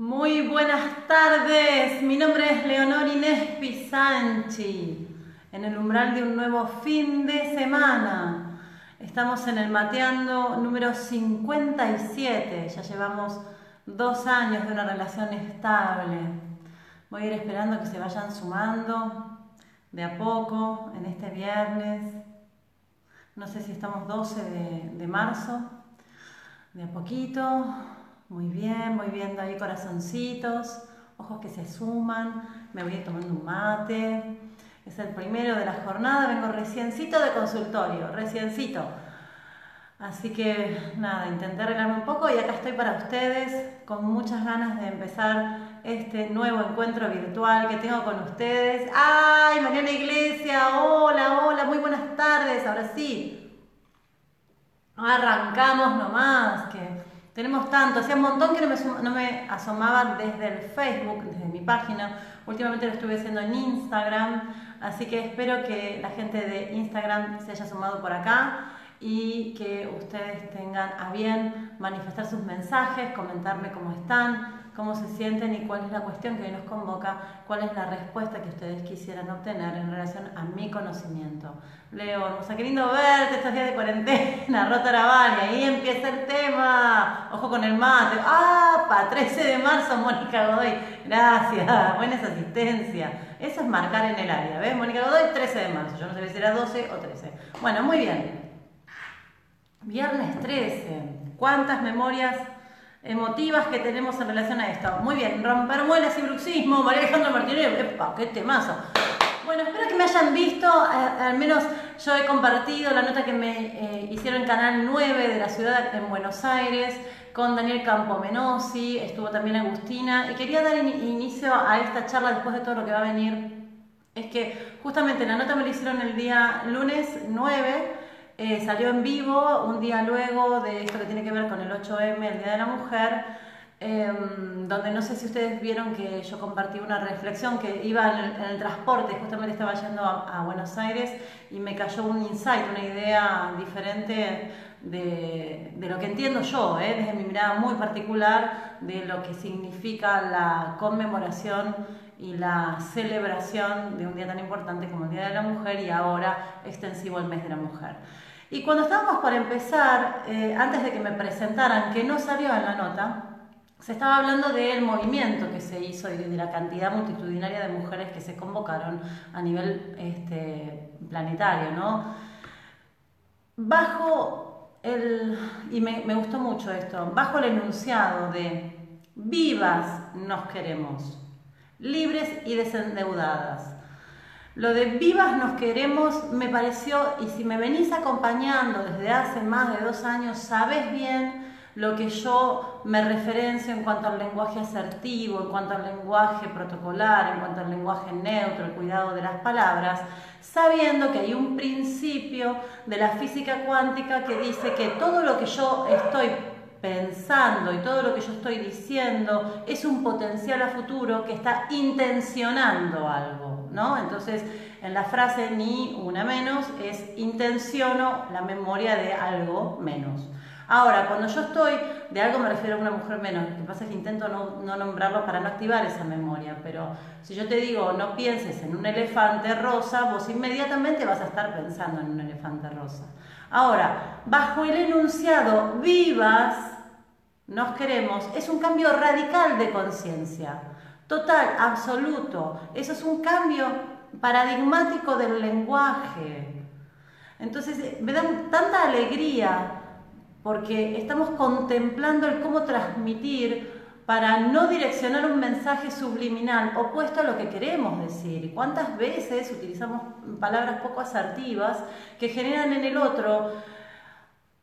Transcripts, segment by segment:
Muy buenas tardes, mi nombre es Leonor Inés Pisanchi, en el umbral de un nuevo fin de semana. Estamos en el Mateando número 57, ya llevamos dos años de una relación estable. Voy a ir esperando que se vayan sumando de a poco en este viernes. No sé si estamos 12 de, de marzo, de a poquito. Muy bien, voy viendo ahí corazoncitos, ojos que se suman, me voy a ir tomando un mate. Es el primero de la jornada, vengo reciencito de consultorio, reciencito. Así que nada, intenté arreglarme un poco y acá estoy para ustedes con muchas ganas de empezar este nuevo encuentro virtual que tengo con ustedes. ¡Ay, Mariana Iglesia! Hola, hola, muy buenas tardes, ahora sí. Arrancamos nomás, que tenemos tanto, hacía un montón que no me, asomaba desde el Facebook, desde mi página. Últimamente lo estuve haciendo en Instagram, así que espero que la gente de Instagram se haya sumado por acá y que ustedes tengan a bien manifestar sus mensajes, comentarme cómo están, cómo se sienten y cuál es la cuestión que hoy nos convoca, cuál es la respuesta que ustedes quisieran obtener en relación a mi conocimiento. Leo, hermosa, qué lindo verte estos días de cuarentena, rota y ahí empieza el tema. Ojo con el mate. ¡Ah! Pa, 13 de marzo, Mónica Godoy. Gracias, buena asistencia. Eso es marcar en el área, ¿ves? Mónica Godoy, 13 de marzo. Yo no sé si era 12 o 13. Bueno, muy bien. Viernes 13. ¿Cuántas memorias emotivas que tenemos en relación a esto. Muy bien, romper muelas y bruxismo, María Alejandra Martínez, ¡epa, qué temazo! Bueno, espero que me hayan visto, eh, al menos yo he compartido la nota que me eh, hicieron en Canal 9 de la ciudad en Buenos Aires con Daniel Campomenosi, estuvo también Agustina, y quería dar inicio a esta charla después de todo lo que va a venir. Es que justamente la nota me la hicieron el día lunes 9, eh, salió en vivo un día luego de esto que tiene que ver con el 8M, el Día de la Mujer, em, donde no sé si ustedes vieron que yo compartí una reflexión que iba en el, transporte, justamente estaba yendo a, Buenos Aires y me cayó un insight, una idea diferente de, lo que entiendo yo, eh, desde mi mirada muy particular, de lo que significa la conmemoración y la celebración de un día tan importante como el Día de la Mujer y ahora extensivo el mes de la mujer. Y cuando estábamos por empezar, eh, antes de que me presentaran, que no salió en la nota, se estaba hablando del movimiento que se hizo y de la cantidad multitudinaria de mujeres que se convocaron a nivel este, planetario, ¿no? Bajo el, y me, me gustó mucho esto, bajo el enunciado de vivas nos queremos, libres y desendeudadas. Lo de vivas nos queremos me pareció, y si me venís acompañando desde hace más de dos años, sabes bien lo que yo me referencio en cuanto al lenguaje asertivo, en cuanto al lenguaje protocolar, en cuanto al lenguaje neutro, el cuidado de las palabras, sabiendo que hay un principio de la física cuántica que dice que todo lo que yo estoy pensando y todo lo que yo estoy diciendo es un potencial a futuro que está intencionando algo, ¿no? Entonces, en la frase ni una menos es intenciono la memoria de algo menos. Ahora, cuando yo estoy, de algo me refiero a una mujer menos, lo que pasa es que intento no, no nombrarlo para no activar esa memoria, pero si yo te digo no pienses en un elefante rosa, vos inmediatamente vas a estar pensando en un elefante rosa. Ahora, bajo el enunciado vivas, nos queremos, es un cambio radical de conciencia, total, absoluto. Eso es un cambio paradigmático del lenguaje. Entonces, me da tanta alegría porque estamos contemplando el cómo transmitir para no direccionar un mensaje subliminal opuesto a lo que queremos decir. ¿Cuántas veces utilizamos palabras poco asertivas que generan en el otro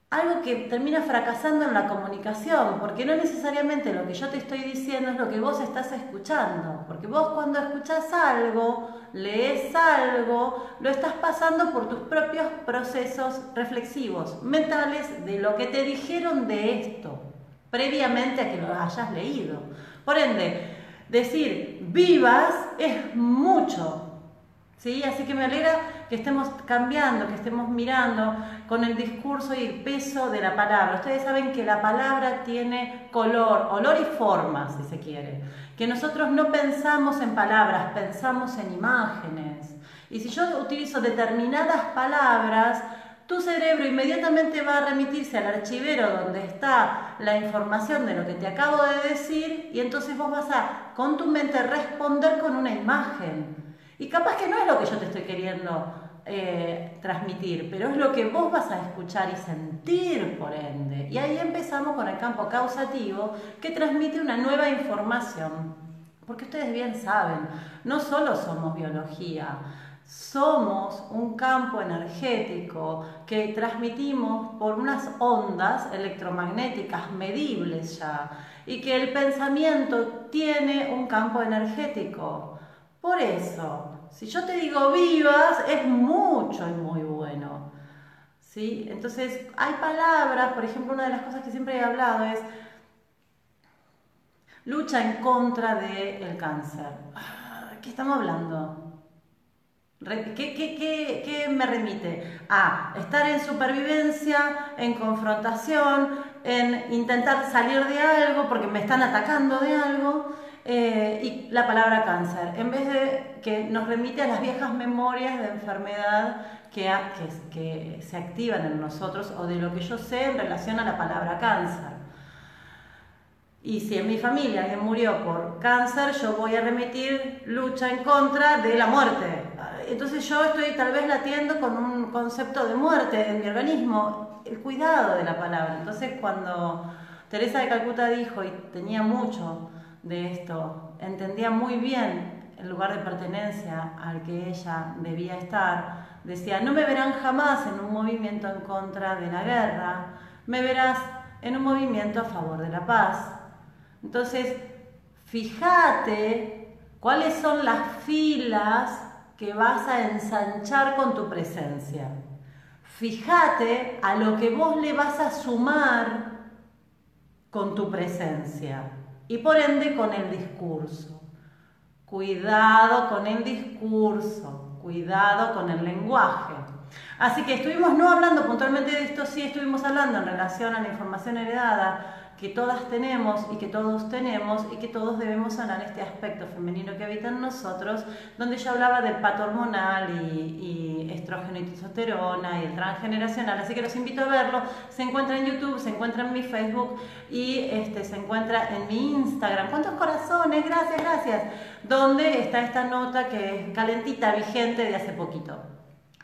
algo que termina fracasando en la comunicación? Porque no necesariamente lo que yo te estoy diciendo es lo que vos estás escuchando. Porque vos cuando escuchás algo, lees algo, lo estás pasando por tus propios procesos reflexivos, mentales, de lo que te dijeron de esto previamente a que lo hayas leído. Por ende, decir vivas es mucho, ¿Sí? Así que me alegra que estemos cambiando, que estemos mirando con el discurso y el peso de la palabra. Ustedes saben que la palabra tiene color, olor y forma, si se quiere. Que nosotros no pensamos en palabras, pensamos en imágenes. Y si yo utilizo determinadas palabras, tu cerebro inmediatamente va a remitirse al archivero donde está la información de lo que te acabo de decir y entonces vos vas a con tu mente responder con una imagen. Y capaz que no es lo que yo te estoy queriendo eh, transmitir, pero es lo que vos vas a escuchar y sentir por ende. Y ahí empezamos con el campo causativo que transmite una nueva información. Porque ustedes bien saben, no solo somos biología, somos un campo energético que transmitimos por unas ondas electromagnéticas medibles ya y que el pensamiento tiene un campo energético. Por eso, si yo te digo vivas, es mucho y muy bueno. ¿Sí? Entonces, hay palabras, por ejemplo, una de las cosas que siempre he hablado es lucha en contra del cáncer. Ah, ¿Qué estamos hablando? ¿Qué, me remite? A estar en supervivencia, en confrontación, en intentar salir de algo porque me están atacando de algo. Eh, y la palabra cáncer, en vez de que nos remite a las viejas memorias de enfermedad que, que se activan en nosotros o de lo que yo sé en relación a la palabra cáncer. Y si en mi familia alguien murió por cáncer, yo voy a remitir lucha en contra de la muerte. Entonces yo estoy tal vez latiendo con un concepto de muerte en mi organismo, el cuidado de la palabra. Entonces cuando Teresa de Calcuta dijo, y tenía mucho de esto, entendía muy bien el lugar de pertenencia al que ella debía estar, decía, no me verán jamás en un movimiento en contra de la guerra, me verás en un movimiento a favor de la paz. Entonces, fíjate cuáles son las filas que vas a ensanchar con tu presencia. Fíjate a lo que vos le vas a sumar con tu presencia y por ende con el discurso. Cuidado con el discurso, cuidado con el lenguaje. Así que estuvimos no hablando puntualmente de esto, sí estuvimos hablando en relación a la información heredada, que todas tenemos y que todos tenemos y que todos debemos sanar este aspecto femenino que habita en nosotros, donde yo hablaba del pato hormonal y, estrógeno y testosterona y el transgeneracional, así que los invito a verlo, se encuentra en YouTube, se encuentra en mi Facebook y este, se encuentra en mi Instagram. ¿Cuántos corazones? Gracias, gracias. Donde está esta nota que es calentita, vigente de hace poquito.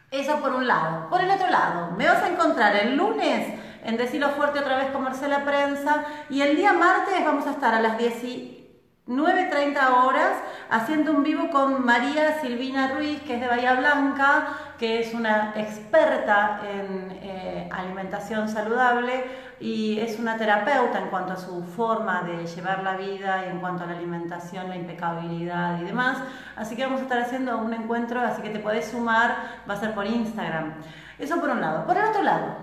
Eso por un lado. Por el otro lado, me vas a encontrar el lunes en Decilo Fuerte otra vez con Marcela Prensa. Y el día martes vamos a estar a las 19.30 horas haciendo un vivo con María Silvina Ruiz, que es de Bahía Blanca, que es una experta en eh, alimentación saludable y es una terapeuta en cuanto a su forma de llevar la vida y en cuanto a la alimentación, la impecabilidad y demás. Así que vamos a estar haciendo un encuentro, así que te puedes sumar, va a ser por Instagram. Eso por un lado. Por el otro lado,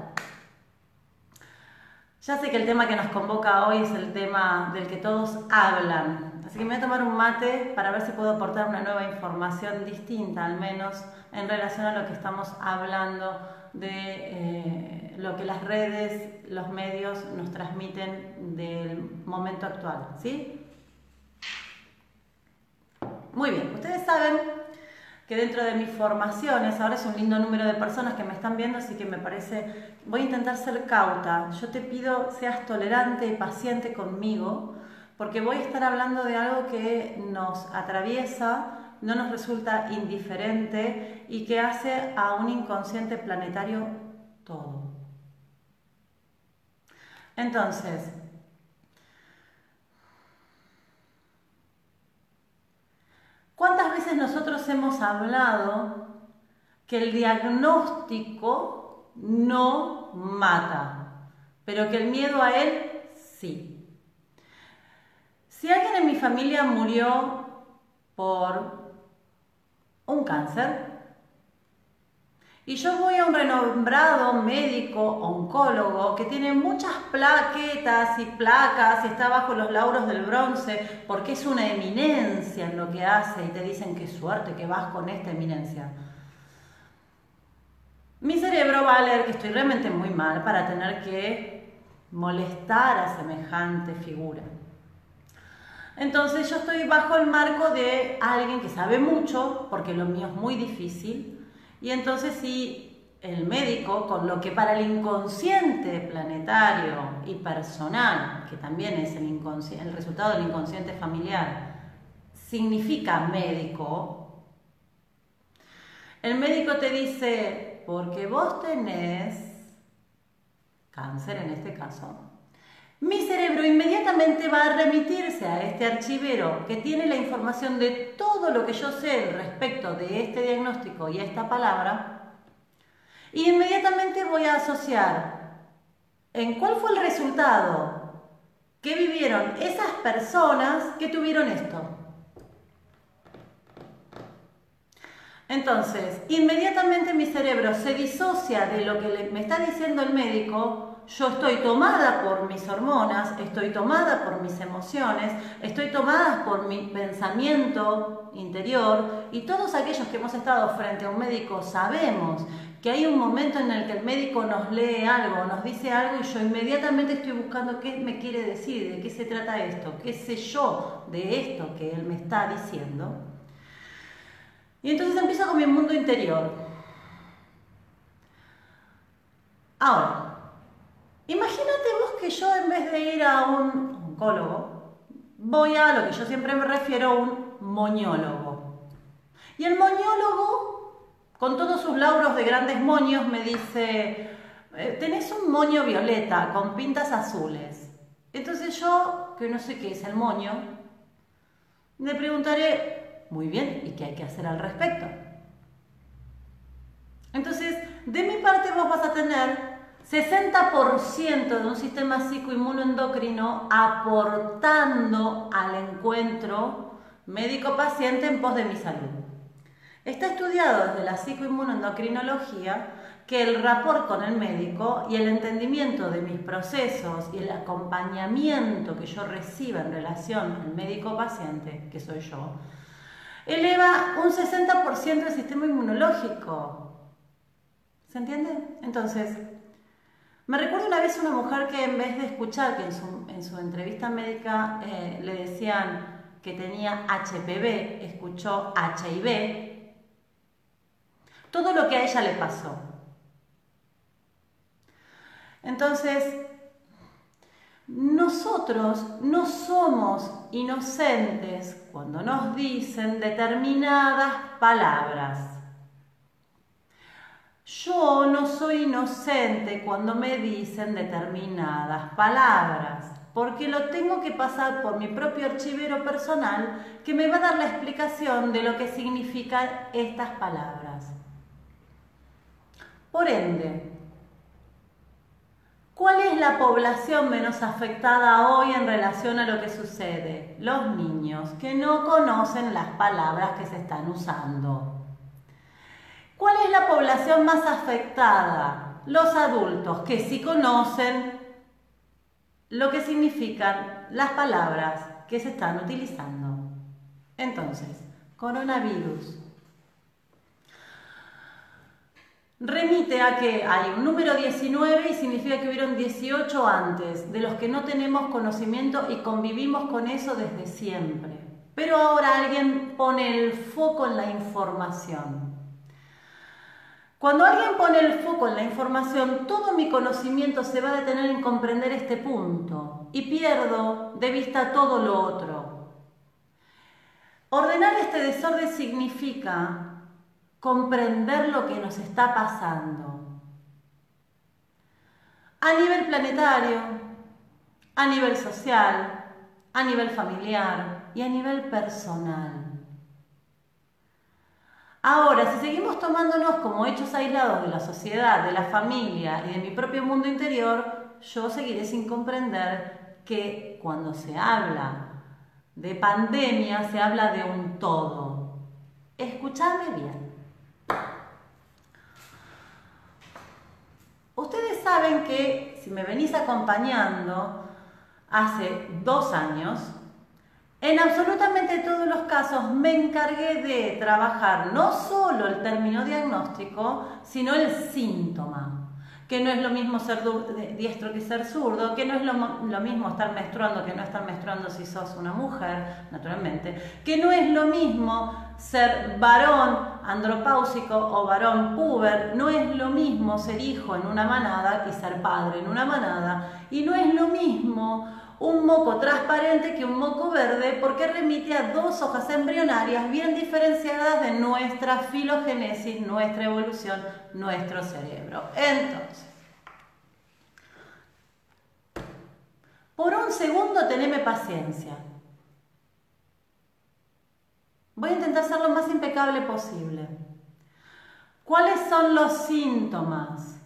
ya sé que el tema que nos convoca hoy es el tema del que todos hablan, así que me voy a tomar un mate para ver si puedo aportar una nueva información distinta, al menos en relación a lo que estamos hablando de eh, lo que las redes, los medios nos transmiten del momento actual, ¿sí? Muy bien, ustedes saben que dentro de mis formaciones, ahora es un lindo número de personas que me están viendo, así que me parece, voy a intentar ser cauta. Yo te pido seas tolerante y paciente conmigo, porque voy a estar hablando de algo que nos atraviesa, no nos resulta indiferente y que hace a un inconsciente planetario todo. Entonces, ¿Cuántas veces nosotros hemos hablado que el diagnóstico no mata, pero que el miedo a él sí? Si alguien en mi familia murió por un cáncer Y yo voy a un renombrado médico oncólogo que tiene muchas plaquetas y placas y está bajo los lauros del bronce porque es una eminencia en lo que hace y te dicen qué suerte que vas con esta eminencia. Mi cerebro va a leer que estoy realmente muy mal para tener que molestar a semejante figura. Entonces yo estoy bajo el marco de alguien que sabe mucho, porque lo mío es muy difícil, y entonces si el médico, con lo que para el inconsciente planetario y personal, que también es el, el resultado del inconsciente familiar, significa médico, el médico te dice, porque vos tenés cáncer en este caso, mi cerebro inmediatamente va a remitirse a este archivero que tiene la información de todo lo que yo sé respecto de este diagnóstico y esta palabra. Y inmediatamente voy a asociar en cuál fue el resultado que vivieron esas personas que tuvieron esto. Entonces, inmediatamente mi cerebro se disocia de lo que me está diciendo el médico yo estoy tomada por mis hormonas, estoy tomada por mis emociones, estoy tomada por mi pensamiento interior y todos aquellos que hemos estado frente a un médico sabemos que hay un momento en el que el médico nos lee algo, nos dice algo y yo inmediatamente estoy buscando qué me quiere decir, de qué se trata esto, qué sé yo de esto que él me está diciendo. Y entonces empiezo con mi mundo interior. Ahora, Imagínate vos que yo en vez de ir a un oncólogo, voy a lo que yo siempre me refiero a un moñólogo. Y el moñólogo, con todos sus lauros de grandes moños, me dice, eh, tenés un moño violeta con pintas azules. Entonces yo, que no sé qué es el moño, le preguntaré, muy bien, ¿y qué hay que hacer al respecto? Entonces, de mi parte vos vas a tener 60% de un sistema psicoinmunoendocrino aportando al encuentro médico-paciente en pos de mi salud. Está estudiado desde la psicoinmunoendocrinología que el rapport con el médico y el entendimiento de mis procesos y el acompañamiento que yo reciba en relación al médico-paciente, que soy yo, eleva un 60% del sistema inmunológico. ¿Se entiende? Entonces, me recuerdo una vez una mujer que en vez de escuchar que en su, entrevista médica eh, le decían que tenía HPV, escuchó HIV, todo lo que a ella le pasó. Entonces, nosotros no somos inocentes cuando nos dicen determinadas palabras. Yo no soy inocente cuando me dicen determinadas palabras, porque lo tengo que pasar por mi propio archivero personal que me va a dar la explicación de lo que significan estas palabras. Por ende, ¿cuál es la población menos afectada hoy en relación a lo que sucede? Los niños que no conocen las palabras que se están usando. ¿Cuál es la población más afectada? Los adultos que sí conocen lo que significan las palabras que se están utilizando. Entonces, coronavirus remite a que hay un número 19 y significa que hubieron 18 antes, de los que no tenemos conocimiento y convivimos con eso desde siempre. Pero ahora alguien pone el foco en la información. Cuando alguien pone el foco en la información, todo mi conocimiento se va a detener en comprender este punto y pierdo de vista todo lo otro. Ordenar este desorden significa comprender lo que nos está pasando a nivel planetario, a nivel social, a nivel familiar y a nivel personal. Ahora, si seguimos tomándonos como hechos aislados de la sociedad, de la familia y de mi propio mundo interior, yo seguiré sin comprender que cuando se habla de pandemia se habla de un todo. Escuchadme bien. saben que si me venís acompañando hace dos años, en absolutamente todos los casos me encargué de trabajar no solo el término diagnóstico, sino el síntoma. Que no es lo mismo ser diestro que ser zurdo, que no es lo, mismo estar menstruando que no estar menstruando si sos una mujer, naturalmente, que no es lo mismo ser varón andropáusico o varón puber, no es lo mismo ser hijo en una manada y ser padre en una manada, y no es lo mismo un moco transparente que un moco verde porque remite a dos hojas embrionarias bien diferenciadas de nuestra filogénesis, nuestra evolución, nuestro cerebro. Entonces, por un segundo teneme paciencia. Voy a intentar ser lo más impecable posible. ¿Cuáles son los síntomas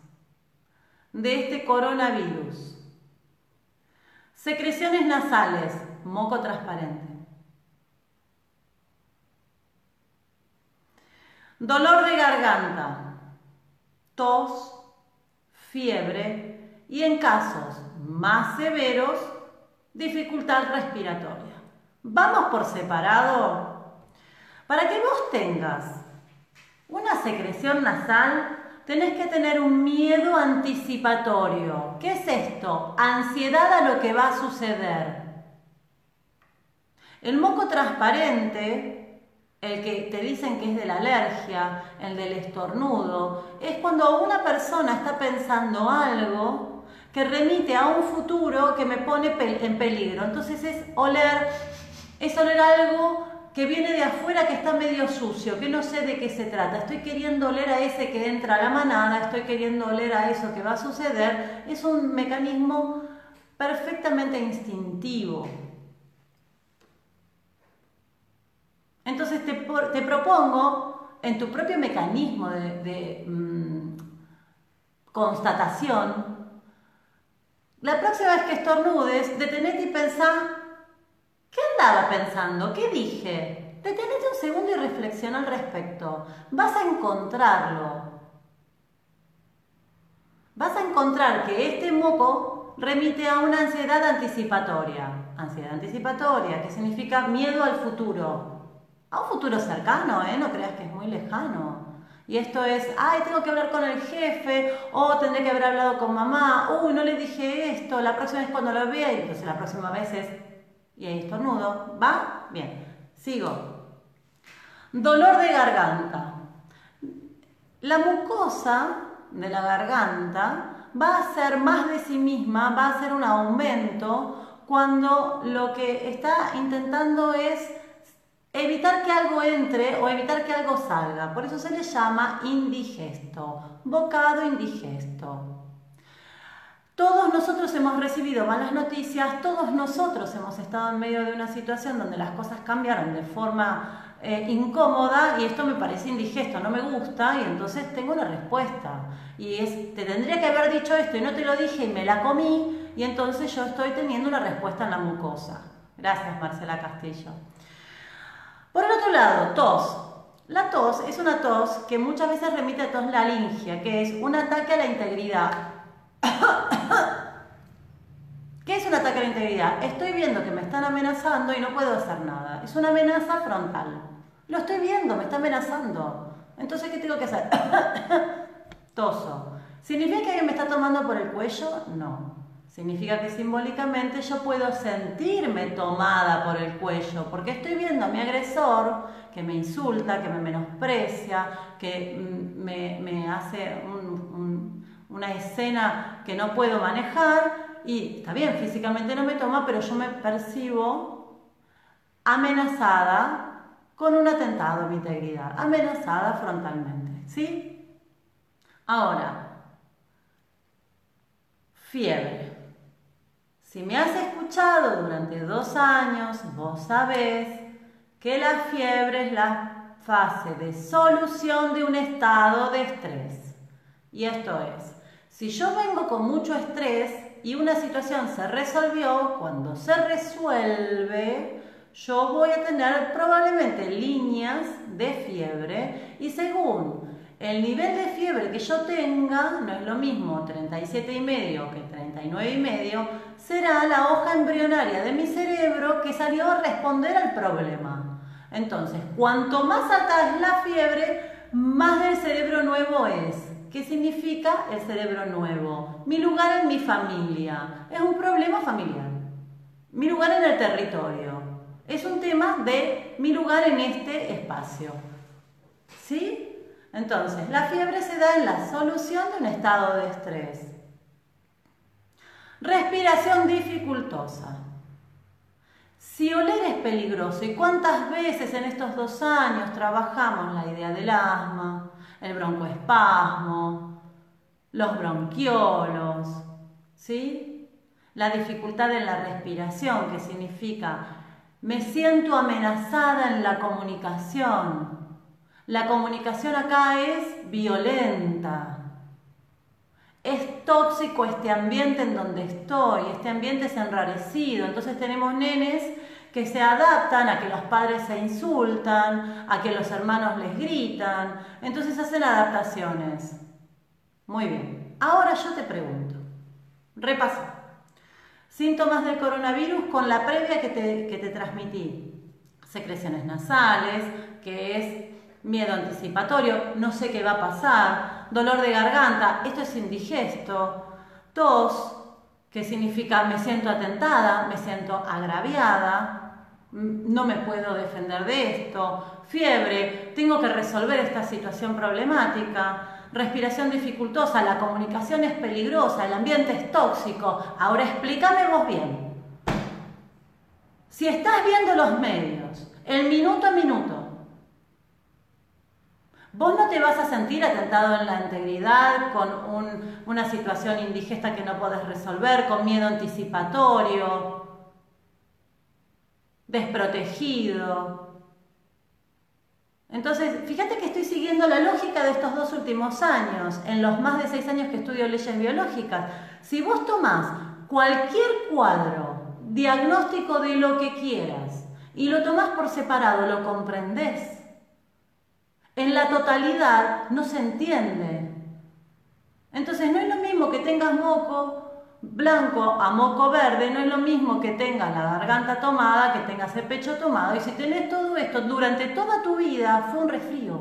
de este coronavirus? Secreciones nasales, moco transparente. Dolor de garganta, tos, fiebre y en casos más severos, dificultad respiratoria. Vamos por separado. Para que vos tengas una secreción nasal, tenés que tener un miedo anticipatorio. ¿Qué es esto? Ansiedad a lo que va a suceder. El moco transparente, el que te dicen que es de la alergia, el del estornudo, es cuando una persona está pensando algo que remite a un futuro que me pone en peligro. Entonces es oler, es oler algo que viene de afuera que está medio sucio, que no sé de qué se trata. Estoy queriendo oler a ese que entra a la manada, estoy queriendo oler a eso que va a suceder. Es un mecanismo perfectamente instintivo. Entonces te, propongo, en tu propio mecanismo de, mm, constatación, la próxima vez que estornudes, detenete y pensá ¿Qué andaba pensando? ¿Qué dije? Detenete un segundo y reflexiona al respecto. Vas a encontrarlo. Vas a encontrar que este moco remite a una ansiedad anticipatoria. Ansiedad anticipatoria, que significa miedo al futuro. A un futuro cercano, ¿eh? No creas que es muy lejano. Y esto es, ay, tengo que hablar con el jefe, o tendré que haber hablado con mamá, uy, no le dije esto, la próxima vez cuando lo vea, y entonces la próxima vez es y ahí estornudo. ¿Va? Bien. Sigo. Dolor de garganta. La mucosa de la garganta va a ser más de sí misma, va a ser un aumento cuando lo que está intentando es evitar que algo entre o evitar que algo salga. Por eso se le llama indigesto, bocado indigesto. Todos nosotros hemos recibido malas noticias, todos nosotros hemos estado en medio de una situación donde las cosas cambiaron de forma eh, incómoda y esto me parece indigesto, no me gusta y entonces tengo una respuesta. Y es, te tendría que haber dicho esto y no te lo dije y me la comí y entonces yo estoy teniendo una respuesta en la mucosa. Gracias Marcela Castillo. Por el otro lado, tos. La tos es una tos que muchas veces remite a tos laringia, que es un ataque a la integridad ¿Qué es un ataque a la integridad? Estoy viendo que me están amenazando y no puedo hacer nada. Es una amenaza frontal. Lo estoy viendo, me está amenazando. Entonces, ¿qué tengo que hacer? Toso. ¿Significa que alguien me está tomando por el cuello? No. Significa que simbólicamente yo puedo sentirme tomada por el cuello, porque estoy viendo a mi agresor que me insulta, que me menosprecia, que mm, me, hace una escena que no puedo manejar y está bien, físicamente no me toma, pero yo me percibo amenazada con un atentado a mi integridad, amenazada frontalmente, ¿sí? Ahora, fiebre. Si me has escuchado durante dos años, vos sabés que la fiebre es la fase de solución de un estado de estrés. Y esto es, si yo vengo con mucho estrés y una situación se resolvió, cuando se resuelve, yo voy a tener probablemente líneas de fiebre y según el nivel de fiebre que yo tenga no es lo mismo 37 y medio que 39 y medio, será la hoja embrionaria de mi cerebro que salió a responder al problema. Entonces, cuanto más alta es la fiebre, más del cerebro nuevo es. ¿Qué significa el cerebro nuevo? Mi lugar en mi familia. Es un problema familiar. Mi lugar en el territorio. Es un tema de mi lugar en este espacio. ¿Sí? Entonces, la fiebre se da en la solución de un estado de estrés. Respiración dificultosa. Si oler es peligroso, ¿y cuántas veces en estos dos años trabajamos la idea del asma, el broncoespasmo, los bronquiolos, ¿sí? La dificultad en la respiración, que significa me siento amenazada en la comunicación, la comunicación acá es violenta. Es tóxico este ambiente en donde estoy, este ambiente es enrarecido. Entonces tenemos nenes que se adaptan a que los padres se insultan, a que los hermanos les gritan. Entonces hacen adaptaciones. Muy bien. Ahora yo te pregunto, repasa. Síntomas del coronavirus con la previa que te, que te transmití. Secreciones nasales, que es miedo anticipatorio, no sé qué va a pasar, dolor de garganta, esto es indigesto, tos, que significa me siento atentada, me siento agraviada, no me puedo defender de esto, fiebre, tengo que resolver esta situación problemática, respiración dificultosa, la comunicación es peligrosa, el ambiente es tóxico. Ahora explícame vos bien. Si estás viendo los medios, el minuto a minuto, Vos no te vas a sentir atentado en la integridad, con una situación indigesta que no podés resolver, con miedo anticipatorio, desprotegido. Entonces, fíjate que estoy siguiendo la lógica de estos dos últimos años, en los más de seis años que estudio leyes biológicas. Si vos tomás cualquier cuadro diagnóstico de lo que quieras y lo tomás por separado, lo comprendés en la totalidad no se entiende. Entonces no es lo mismo que tengas moco blanco a moco verde, no es lo mismo que tengas la garganta tomada, que tengas el pecho tomado. Y si tenés todo esto durante toda tu vida, fue un resfrío.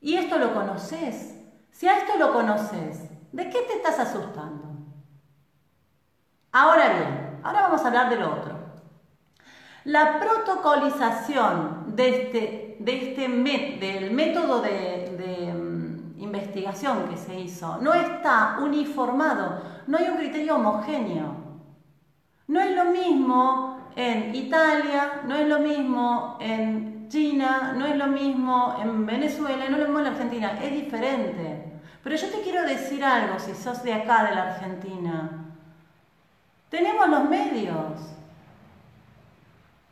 Y esto lo conoces. Si a esto lo conoces, ¿de qué te estás asustando? Ahora bien, ahora vamos a hablar de lo otro. La protocolización de este, de este del método de, investigación que se hizo no está uniformado, no hay un criterio homogéneo. No es lo mismo en Italia, no es lo mismo en China, no es lo mismo en Venezuela, no es lo mismo en Argentina, es diferente. Pero yo te quiero decir algo, si sos de acá, de la Argentina. Tenemos los medios.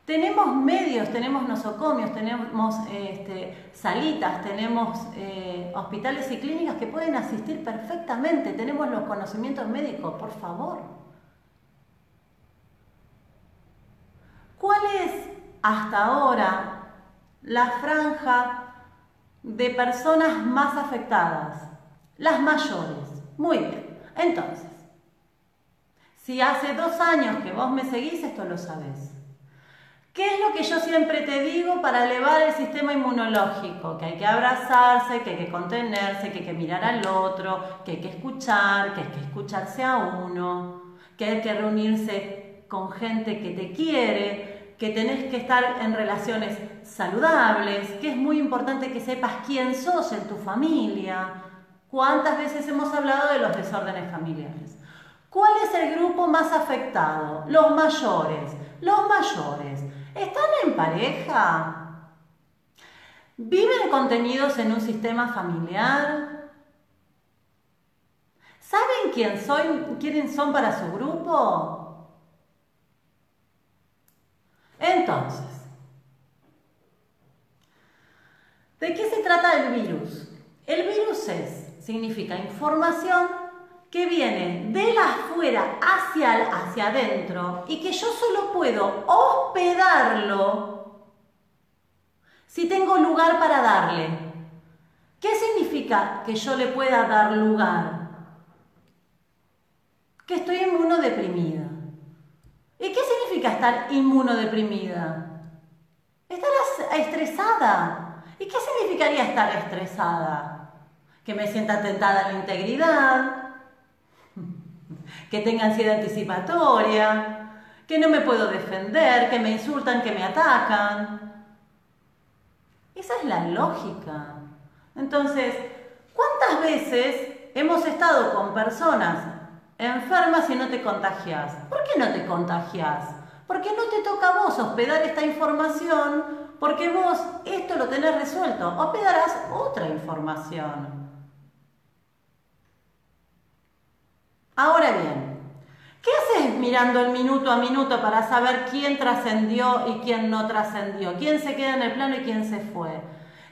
Tenemos medios, tenemos nosocomios, tenemos este, salitas, tenemos eh, hospitales y clínicas que pueden asistir perfectamente, tenemos los conocimientos médicos, por favor. ¿Cuál es hasta ahora la franja de personas más afectadas? Las mayores. Muy bien. Entonces, si hace dos años que vos me seguís, esto lo sabés. ¿Qué es lo que yo siempre te digo para elevar el sistema inmunológico? Que hay que abrazarse, que hay que contenerse, que hay que mirar al otro, que hay que escuchar, que hay que escucharse a uno, que hay que reunirse con gente que te quiere, que tenés que estar en relaciones saludables, que es muy importante que sepas quién sos en tu familia. ¿Cuántas veces hemos hablado de los desórdenes familiares? ¿Cuál es el grupo más afectado? Los mayores. Los mayores ¿Están en pareja? ¿Viven contenidos en un sistema familiar? ¿Saben quién soy, quiénes son para su grupo? Entonces, ¿de qué se trata el virus? El virus es, significa información que viene de la afuera hacia, hacia adentro y que yo solo puedo hospedarlo si tengo lugar para darle. ¿Qué significa que yo le pueda dar lugar? Que estoy inmunodeprimida. ¿Y qué significa estar inmunodeprimida? Estar estresada. ¿Y qué significaría estar estresada? Que me sienta tentada a la integridad, que tenga ansiedad anticipatoria, que no me puedo defender, que me insultan, que me atacan. Esa es la lógica. Entonces, ¿cuántas veces hemos estado con personas enfermas y no te contagias? ¿Por qué no te contagias? Porque no te toca a vos hospedar esta información, porque vos esto lo tenés resuelto. Hospedarás otra información. Ahora bien, ¿qué haces mirando el minuto a minuto para saber quién trascendió y quién no trascendió? ¿Quién se queda en el plano y quién se fue?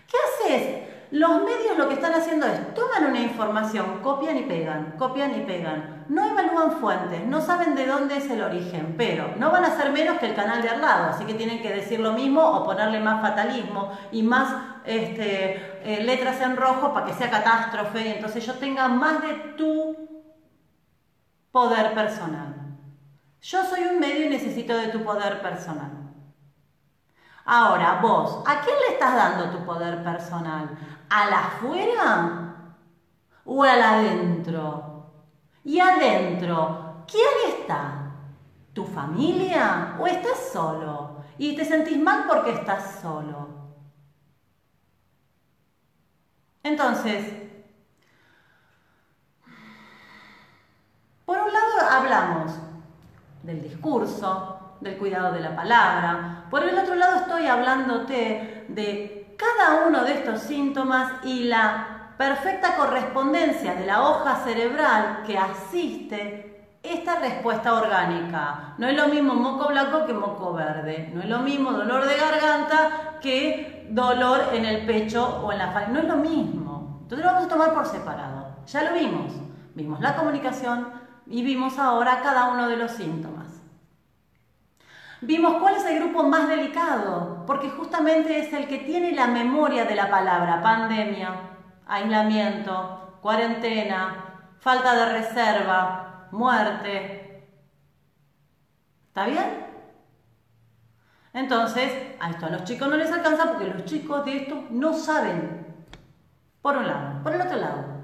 ¿Qué haces los medios lo que están haciendo es, toman una información, copian y pegan, copian y pegan. No evalúan fuentes, no saben de dónde es el origen, pero no van a ser menos que el canal de al lado, así que tienen que decir lo mismo o ponerle más fatalismo y más este, eh, letras en rojo para que sea catástrofe y entonces yo tenga más de tu poder personal. Yo soy un medio y necesito de tu poder personal. Ahora, vos, ¿a quién le estás dando tu poder personal? ¿Al afuera o al adentro? Y adentro, ¿quién está? ¿Tu familia o estás solo? Y te sentís mal porque estás solo. Entonces, por un lado hablamos del discurso, del cuidado de la palabra. Por el otro lado estoy hablándote de cada uno de estos síntomas y la perfecta correspondencia de la hoja cerebral que asiste esta respuesta orgánica. No es lo mismo moco blanco que moco verde. No es lo mismo dolor de garganta que dolor en el pecho o en la faringe. No es lo mismo. Entonces lo vamos a tomar por separado. Ya lo vimos. Vimos la comunicación y vimos ahora cada uno de los síntomas. Vimos cuál es el grupo más delicado, porque justamente es el que tiene la memoria de la palabra pandemia, aislamiento, cuarentena, falta de reserva, muerte. ¿Está bien? Entonces, a esto a los chicos no les alcanza porque los chicos de esto no saben. Por un lado. Por el otro lado.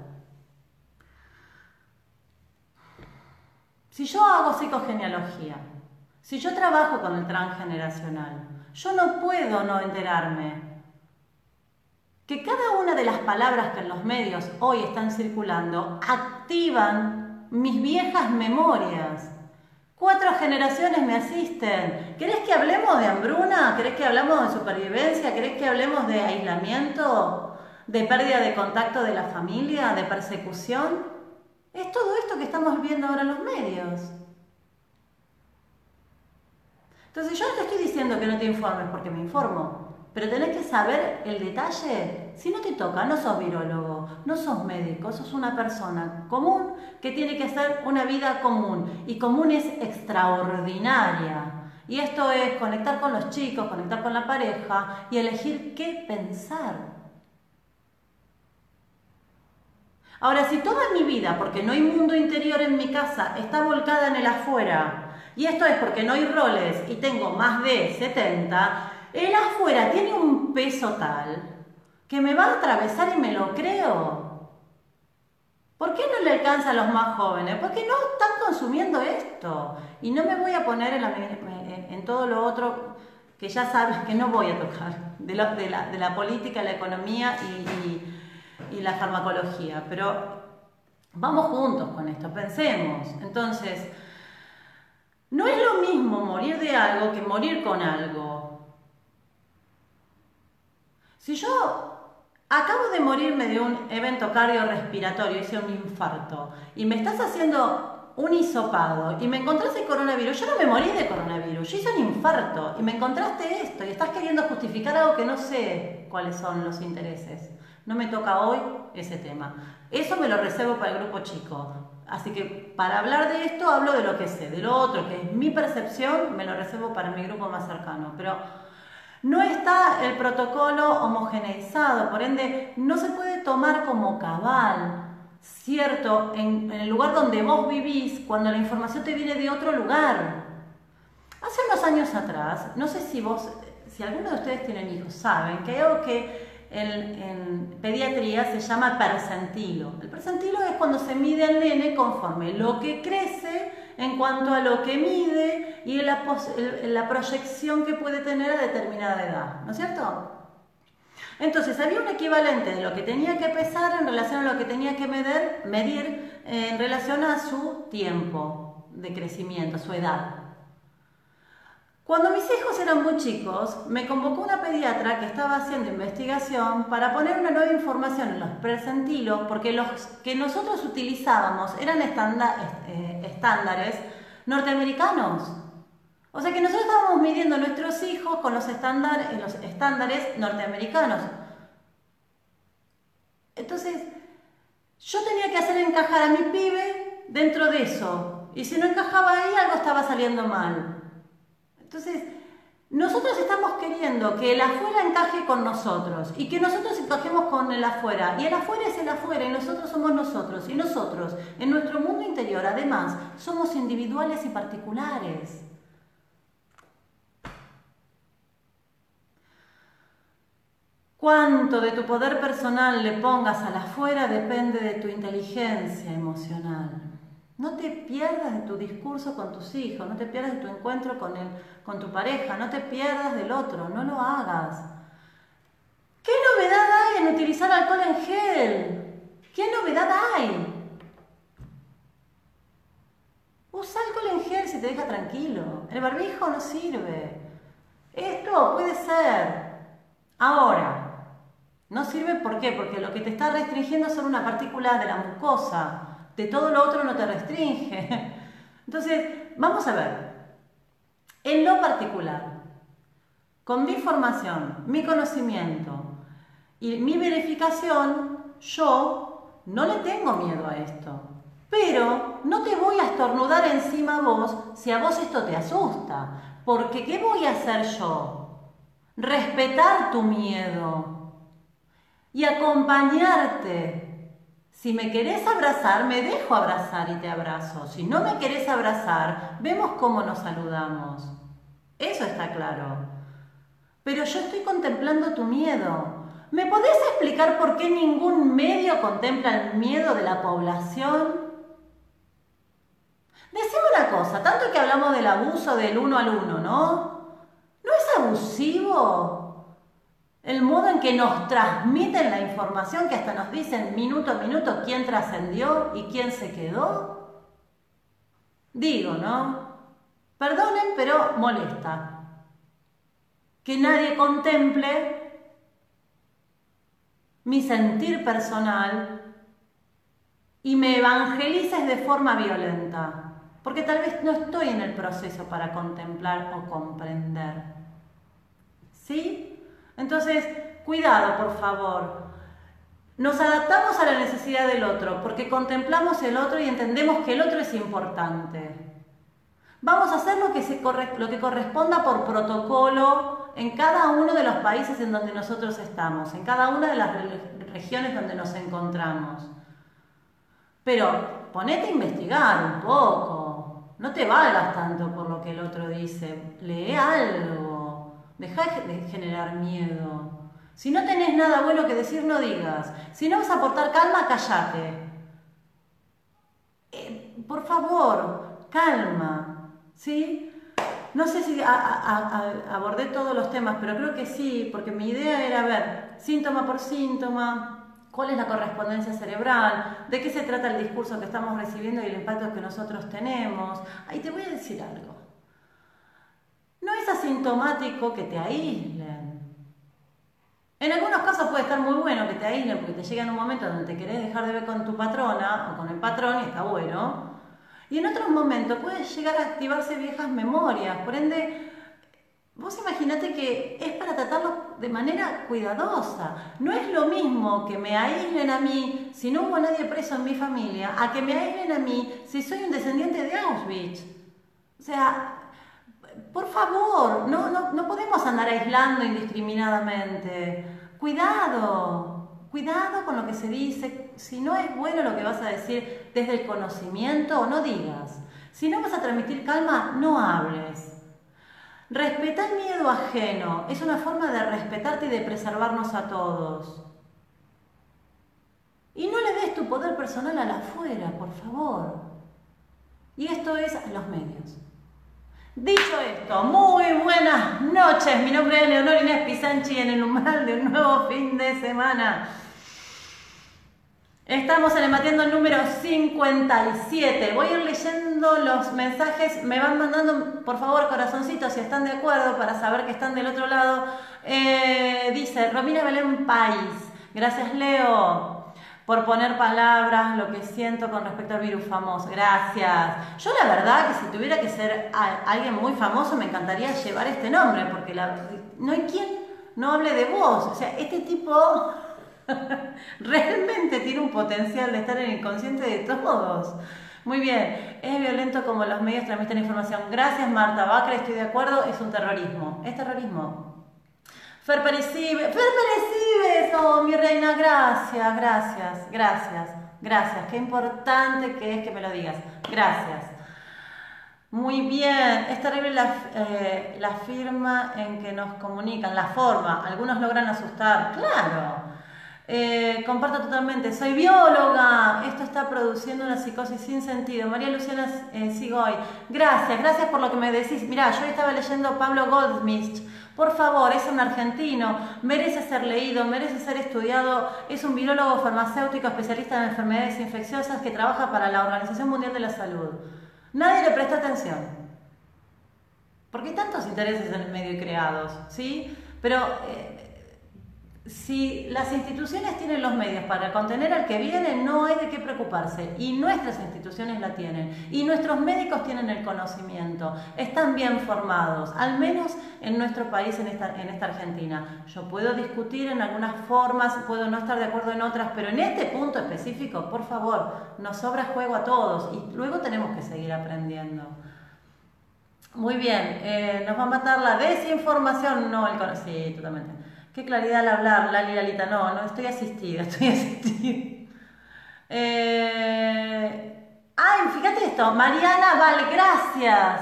Si yo hago psicogenealogía, si yo trabajo con el transgeneracional, yo no puedo no enterarme que cada una de las palabras que en los medios hoy están circulando activan mis viejas memorias. Cuatro generaciones me asisten. ¿Querés que hablemos de hambruna? ¿Querés que hablemos de supervivencia? ¿Querés que hablemos de aislamiento? ¿De pérdida de contacto de la familia? ¿De persecución? Es todo esto que estamos viendo ahora en los medios. Entonces yo no te estoy diciendo que no te informes porque me informo, pero tenés que saber el detalle. Si no te toca, no sos virólogo, no sos médico, sos una persona común que tiene que hacer una vida común. Y común es extraordinaria. Y esto es conectar con los chicos, conectar con la pareja y elegir qué pensar. Ahora, si toda mi vida, porque no hay mundo interior en mi casa, está volcada en el afuera, y esto es porque no hay roles y tengo más de 70, el afuera tiene un peso tal que me va a atravesar y me lo creo. ¿Por qué no le alcanza a los más jóvenes? Porque no están consumiendo esto. Y no me voy a poner en, todo lo otro que ya sabes que no voy a tocar, de, la, política, la economía y, y la farmacología. Pero vamos juntos con esto, pensemos. Entonces, no es lo mismo morir de algo que morir con algo. Si yo acabo de morirme de un evento cardiorrespiratorio, hice un infarto, y me estás haciendo un hisopado y me encontraste coronavirus, yo no me morí de coronavirus, yo hice un infarto y me encontraste esto y estás queriendo justificar algo que no sé cuáles son los intereses. No me toca hoy ese tema. Eso me lo reservo para el grupo chico. Así que para hablar de esto hablo de lo que sé, de lo otro, que es mi percepción, me lo reservo para mi grupo más cercano. Pero No está el protocolo homogeneizado, por ende no se puede tomar como cabal, cierto, en, el lugar donde vos vivís, cuando la información te viene de otro lugar. Hace unos años atrás, no sé si vos, si alguno de ustedes tienen hijos, saben que hay algo que en, pediatría se llama percentilo. El percentilo es cuando se mide al nene conforme lo que crece en cuanto a lo que mide y la, la proyección que puede tener a determinada edad, ¿no es cierto? Entonces había un equivalente de lo que tenía que pesar en relación a lo que tenía que medir, medir en relación a su tiempo de crecimiento, a su edad. Cuando mis hijos eran muy chicos, me convocó una pediatra que estaba haciendo investigación para poner una nueva información en los percentilos, porque los que nosotros utilizábamos eran eh, estándares norteamericanos. O sea que nosotros estábamos midiendo a nuestros hijos con los estándares, los estándares norteamericanos. Entonces, yo tenía que hacer encajar a mi pibe dentro de eso. Y si no encajaba ahí, algo estaba saliendo mal. Entonces, nosotros estamos queriendo que el afuera encaje con nosotros y que nosotros encajemos con el afuera. Y el afuera es el afuera y nosotros somos nosotros. Y nosotros, en nuestro mundo interior, además, somos individuales y particulares. Cuánto de tu poder personal le pongas al afuera depende de tu inteligencia emocional. No te pierdas de tu discurso con tus hijos, no te pierdas de tu encuentro con, con tu pareja, no te pierdas del otro, no lo hagas. ¿Qué novedad hay en utilizar alcohol en gel? ¿Qué novedad hay? Usa alcohol en gel si te deja tranquilo. El barbijo no sirve. Esto puede ser. Ahora, no sirve ¿por qué? Porque lo que te está restringiendo son una partícula de la mucosa de todo lo otro no te restringe. Entonces, vamos a ver, en lo particular, con mi formación, mi conocimiento y mi verificación, yo no le tengo miedo a esto. Pero no te voy a estornudar encima a vos si a vos esto te asusta. Porque ¿qué voy a hacer yo? Respetar tu miedo y acompañarte si me querés abrazar, me dejo abrazar y te abrazo. Si no me querés abrazar, vemos cómo nos saludamos. Eso está claro. Pero yo estoy contemplando tu miedo. ¿Me podés explicar por qué ningún medio contempla el miedo de la población? Decime una cosa, tanto que hablamos del abuso del uno al uno, ¿no? ¿No es abusivo el modo en que nos transmiten la información, que hasta nos dicen minuto a minuto quién trascendió y quién se quedó. Digo, ¿no? Perdonen, pero molesta. Que nadie contemple mi sentir personal y me evangelices de forma violenta, porque tal vez no estoy en el proceso para contemplar o comprender. ¿Sí? Entonces, cuidado, por favor. Nos adaptamos a la necesidad del otro porque contemplamos el otro y entendemos que el otro es importante. Vamos a hacer lo que, lo que corresponda por protocolo en cada uno de los países en donde nosotros estamos, en cada una de las regiones donde nos encontramos. Pero ponete a investigar un poco, no te valgas tanto por lo que el otro dice, lee algo. Deja de generar miedo. Si no tenés nada bueno que decir, no digas. Si no vas a aportar calma, callate. Eh, por favor, calma. ¿Sí? No sé si abordé todos los temas, pero creo que sí, porque mi idea era ver síntoma por síntoma, cuál es la correspondencia cerebral, de qué se trata el discurso que estamos recibiendo y el impacto que nosotros tenemos. Ahí te voy a decir algo. No es asintomático que te aíslen. En algunos casos puede estar muy bueno que te aíslen porque te llega en un momento donde te querés dejar de ver con tu patrona o con el patrón y está bueno. Y en otros momentos puede llegar a activarse viejas memorias. Por ende, vos imaginate que es para tratarlo de manera cuidadosa. No es lo mismo que me aíslen a mí si no hubo nadie preso en mi familia, a que me aíslen a mí si soy un descendiente de Auschwitz. O sea, por favor, no, no, no podemos andar aislando indiscriminadamente. Cuidado, cuidado con lo que se dice. Si no es bueno lo que vas a decir desde el conocimiento, no digas. Si no vas a transmitir calma, no hables. Respetar miedo ajeno es una forma de respetarte y de preservarnos a todos. Y no le des tu poder personal a la afuera, por favor. Y esto es los medios. Dicho esto, muy buenas noches. Mi nombre es Leonor Inés Pisanchi en el umbral de un nuevo fin de semana. Estamos en el Matiendo número 57. Voy a ir leyendo los mensajes. Me van mandando, por favor, corazoncitos si están de acuerdo para saber que están del otro lado. Eh, dice Romina Belén País. Gracias, Leo por poner palabras, lo que siento con respecto al virus famoso. Gracias. Yo la verdad que si tuviera que ser alguien muy famoso me encantaría llevar este nombre, porque no hay quien no hable de vos. O sea, este tipo realmente tiene un potencial de estar en el inconsciente de todos. Muy bien, es violento como los medios transmiten información. Gracias Marta Bacra, estoy de acuerdo, es un terrorismo. Es terrorismo. Fer Perecibe, Fer Perecibe, oh, mi reina, gracias, gracias, gracias, gracias. Qué importante que es que me lo digas. Gracias. Muy bien, es terrible la, eh, firma en que nos comunican, la forma. Algunos logran asustar, claro. Eh, comparto totalmente, soy bióloga, esto está produciendo una psicosis sin sentido. María Luciana eh, Sigoy, gracias, gracias por lo que me decís. Mirá, yo estaba leyendo Pablo Goldsmith por favor, es un argentino, merece ser leído, merece ser estudiado, es un virólogo farmacéutico especialista en enfermedades infecciosas que trabaja para la Organización Mundial de la Salud. Nadie le presta atención. Porque hay tantos intereses en el medio creados, ¿sí? Pero eh, si las instituciones tienen los medios para contener al que viene, no hay de qué preocuparse. Y nuestras instituciones la tienen. Y nuestros médicos tienen el conocimiento. Están bien formados, al menos en nuestro país, en esta, en esta Argentina. Yo puedo discutir en algunas formas, puedo no estar de acuerdo en otras, pero en este punto específico, por favor, nos sobra juego a todos. Y luego tenemos que seguir aprendiendo. Muy bien, eh, nos va a matar la desinformación, no el conocimiento. Sí, totalmente. Qué claridad al hablar, Lali Lalita. No, no, estoy asistida, estoy asistida. Eh... Ay, fíjate esto. Mariana Val, gracias.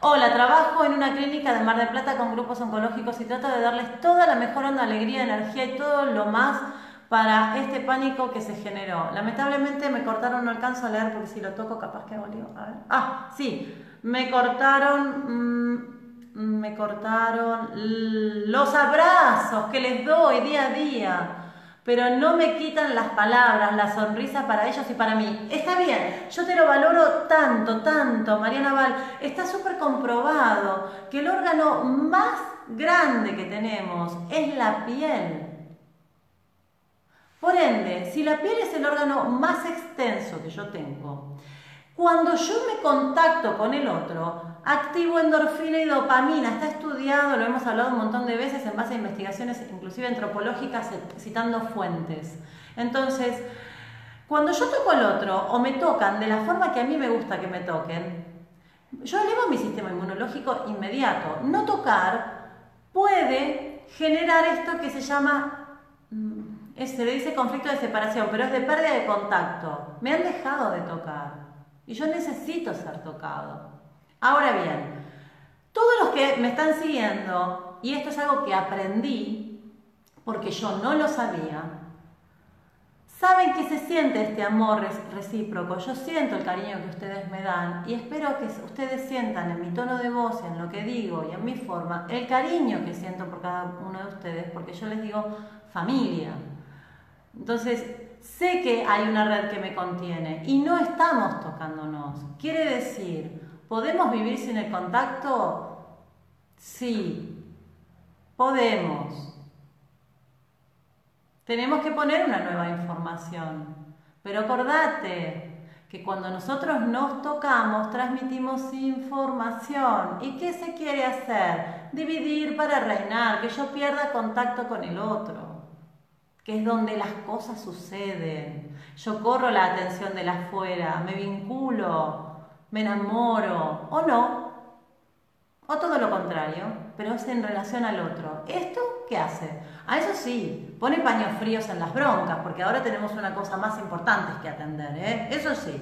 Hola, trabajo en una clínica de Mar del Plata con grupos oncológicos y trato de darles toda la mejor onda, alegría, energía y todo lo más para este pánico que se generó. Lamentablemente me cortaron, no alcanzo a leer porque si lo toco capaz que volvió. A ver. Ah, sí, me cortaron... Mmm, me cortaron los abrazos que les doy día a día, pero no me quitan las palabras, la sonrisa para ellos y para mí. Está bien, yo te lo valoro tanto, tanto, Mariana Val. Está súper comprobado que el órgano más grande que tenemos es la piel. Por ende, si la piel es el órgano más extenso que yo tengo, cuando yo me contacto con el otro, activo endorfina y dopamina. Está estudiado, lo hemos hablado un montón de veces en base a investigaciones, inclusive antropológicas, citando fuentes. Entonces, cuando yo toco al otro o me tocan de la forma que a mí me gusta que me toquen, yo elevo mi sistema inmunológico inmediato. No tocar puede generar esto que se llama, mm, se le dice conflicto de separación, pero es de pérdida de contacto. Me han dejado de tocar y yo necesito ser tocado. Ahora bien, todos los que me están siguiendo, y esto es algo que aprendí, porque yo no lo sabía, saben que se siente este amor recíproco. Yo siento el cariño que ustedes me dan y espero que ustedes sientan en mi tono de voz, en lo que digo y en mi forma, el cariño que siento por cada uno de ustedes, porque yo les digo familia. Entonces, sé que hay una red que me contiene y no estamos tocándonos. Quiere decir, ¿Podemos vivir sin el contacto? Sí, podemos. Tenemos que poner una nueva información. Pero acordate que cuando nosotros nos tocamos transmitimos información. ¿Y qué se quiere hacer? Dividir para reinar, que yo pierda contacto con el otro, que es donde las cosas suceden. Yo corro la atención de la afuera, me vinculo me enamoro o no. O todo lo contrario, pero es en relación al otro. ¿Esto qué hace? A eso sí, pone paños fríos en las broncas, porque ahora tenemos una cosa más importante que atender, ¿eh? Eso sí.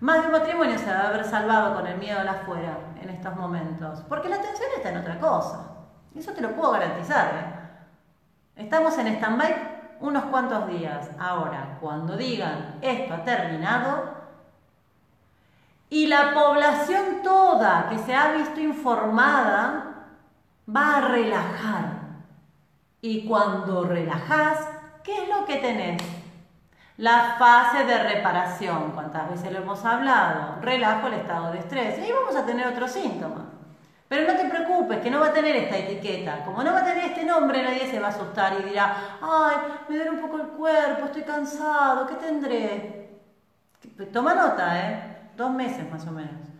Más de un matrimonio se va a haber salvado con el miedo a la afuera en estos momentos, porque la atención está en otra cosa. Eso te lo puedo garantizar, ¿eh? Estamos en stand-by unos cuantos días. Ahora, cuando digan esto ha terminado, y la población toda que se ha visto informada va a relajar. Y cuando relajas, ¿qué es lo que tenés? La fase de reparación, ¿cuántas veces lo hemos hablado? Relajo el estado de estrés. Y ahí vamos a tener otros síntomas. Pero no te preocupes, que no va a tener esta etiqueta. Como no va a tener este nombre, nadie se va a asustar y dirá, ay, me duele un poco el cuerpo, estoy cansado, ¿qué tendré? Toma nota, ¿eh? Dos meses más o menos.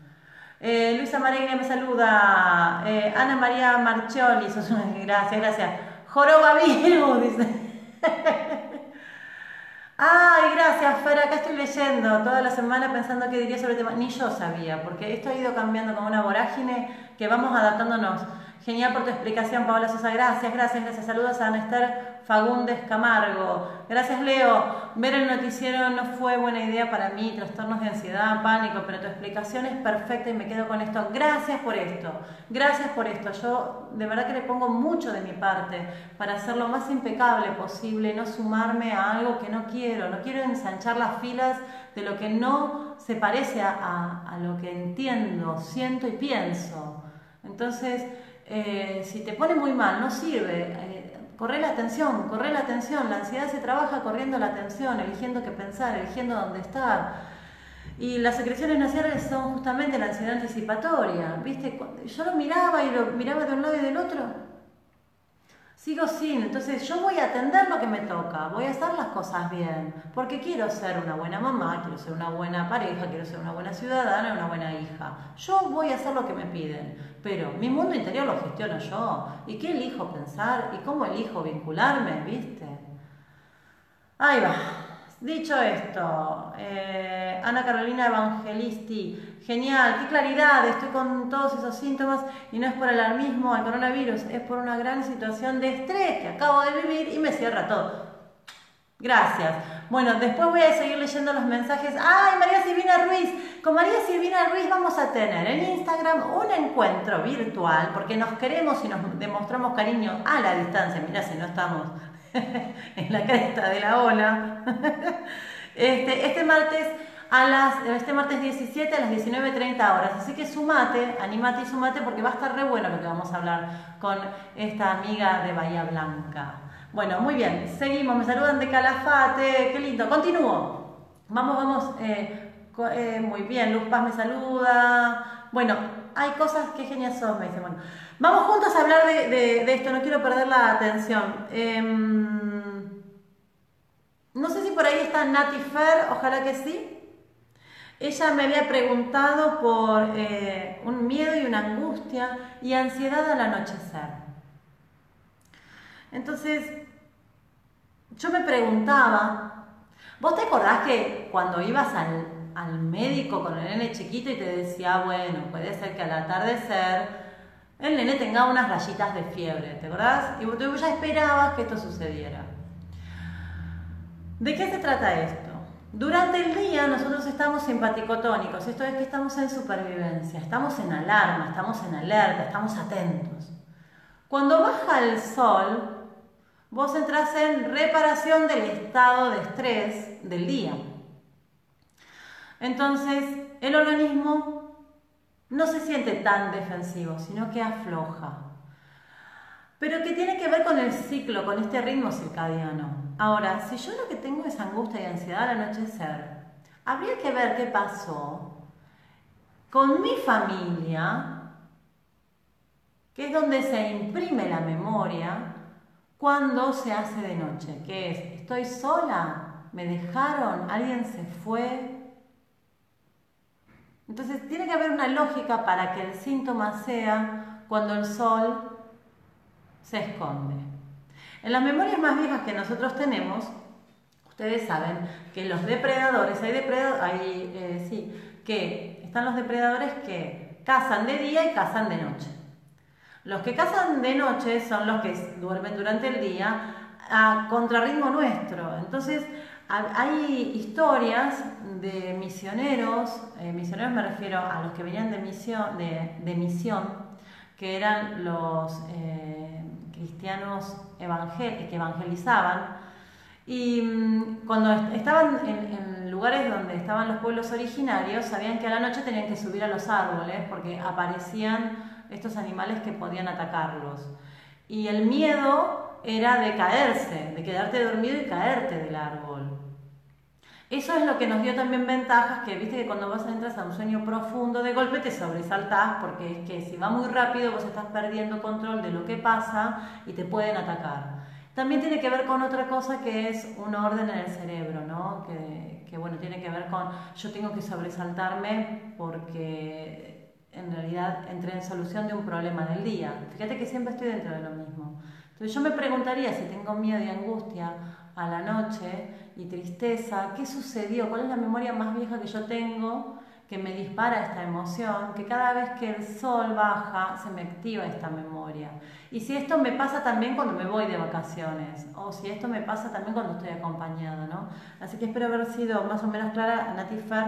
Eh, Luisa Maregna me saluda. Eh, Ana María Marchioli, gracias, gracias. Joroba Virus, dice. Ay, gracias, Fer, acá estoy leyendo toda la semana pensando qué diría sobre el tema. Ni yo sabía, porque esto ha ido cambiando como una vorágine que vamos adaptándonos. Genial por tu explicación, Paola Sosa. Gracias, gracias, gracias. Saludos a Anester Fagundes Camargo. Gracias, Leo. Ver el noticiero no fue buena idea para mí, trastornos de ansiedad, pánico, pero tu explicación es perfecta y me quedo con esto. Gracias por esto. Gracias por esto. Yo de verdad que le pongo mucho de mi parte para hacer lo más impecable posible, no sumarme a algo que no quiero. No quiero ensanchar las filas de lo que no se parece a, lo que entiendo, siento y pienso. Entonces, eh, si te pone muy mal, no sirve. Eh, corre la atención, corre la atención. La ansiedad se trabaja corriendo la atención, eligiendo qué pensar, eligiendo dónde estar. Y las secreciones naciales son justamente la ansiedad anticipatoria. ¿Viste? Yo lo miraba y lo miraba de un lado y del otro Sigo sin, entonces yo voy a atender lo que me toca, voy a hacer las cosas bien, porque quiero ser una buena mamá, quiero ser una buena pareja, quiero ser una buena ciudadana, una buena hija. Yo voy a hacer lo que me piden, pero mi mundo interior lo gestiono yo. ¿Y qué elijo pensar? ¿Y cómo elijo vincularme? ¿Viste? Ahí va. Dicho esto, eh, Ana Carolina Evangelisti, genial, qué claridad, estoy con todos esos síntomas y no es por alarmismo al coronavirus, es por una gran situación de estrés que acabo de vivir y me cierra todo. Gracias. Bueno, después voy a seguir leyendo los mensajes. ¡Ay, María Silvina Ruiz! Con María Silvina Ruiz vamos a tener en Instagram un encuentro virtual porque nos queremos y nos demostramos cariño a la distancia. Mirá si no estamos en la cresta de la ola. Este, este martes a las, este martes 17 a las 19.30 horas. Así que sumate, animate y sumate porque va a estar re bueno lo que vamos a hablar con esta amiga de Bahía Blanca. Bueno, muy bien, seguimos, me saludan de Calafate, qué lindo, continúo. Vamos, vamos, eh, eh, muy bien, Luz Paz me saluda. Bueno, hay cosas que genial sos, me dice, bueno. Vamos juntos a hablar de, esto, no quiero perder la atención. Em, no sé si por ahí está Nati Fer, ojalá que sí. Ella me había preguntado por eh, un miedo y una angustia y ansiedad al anochecer. Entonces, yo me preguntaba, ¿vos te acordás que cuando ibas al, al médico con el nene chiquito y te decía, bueno, puede ser que al atardecer el nene tenga unas rayitas de fiebre, ¿te acordás? Y tú ya esperabas que esto sucediera. ¿De qué se trata esto? Durante el día nosotros estamos simpaticotónicos, esto es que estamos en supervivencia, estamos en alarma, estamos en alerta, estamos atentos. Cuando baja el sol, vos entras en reparación del estado de estrés del día. Entonces, el organismo no se siente tan defensivo, sino que afloja. Pero que tiene que ver con el ciclo, con este ritmo circadiano. Ahora, si yo lo que tengo es angustia y ansiedad al anochecer, habría que ver qué pasó con mi familia, que es donde se imprime la memoria cuando se hace de noche, que es, estoy sola, me dejaron, alguien se fue, entonces tiene que haber una lógica para que el síntoma sea cuando el sol se esconde. En las memorias más viejas que nosotros tenemos, ustedes saben que los depredadores, hay depredadores, hay, eh, sí, que están los depredadores que cazan de día y cazan de noche. Los que cazan de noche son los que duermen durante el día a contrarritmo nuestro. Entonces, hay historias de misioneros, eh, misioneros me refiero a los que venían de misión, de, misión que eran los eh, cristianos que evangelizaban, y mm, cuando estaban en, lugares donde estaban los pueblos originarios, sabían que a la noche tenían que subir a los árboles porque aparecían estos animales que podían atacarlos. Y el miedo era de caerse, de quedarte dormido y caerte del árbol. Eso es lo que nos dio también ventajas, que viste que cuando vos entras a un sueño profundo, de golpe te sobresaltás, porque es que si va muy rápido vos estás perdiendo control de lo que pasa y te pueden atacar. También tiene que ver con otra cosa que es un orden en el cerebro, ¿no? Que, que bueno, tiene que ver con yo tengo que sobresaltarme porque en realidad entré en solución de un problema del día. Fíjate que siempre estoy dentro de lo mismo. Entonces yo me preguntaría si tengo miedo y angustia a la noche y tristeza, ¿qué sucedió? ¿Cuál es la memoria más vieja que yo tengo que me dispara esta emoción? Que cada vez que el sol baja se me activa esta memoria. Y si esto me pasa también cuando me voy de vacaciones, o si esto me pasa también cuando estoy acompañada, ¿no? Así que espero haber sido más o menos clara, Natifer,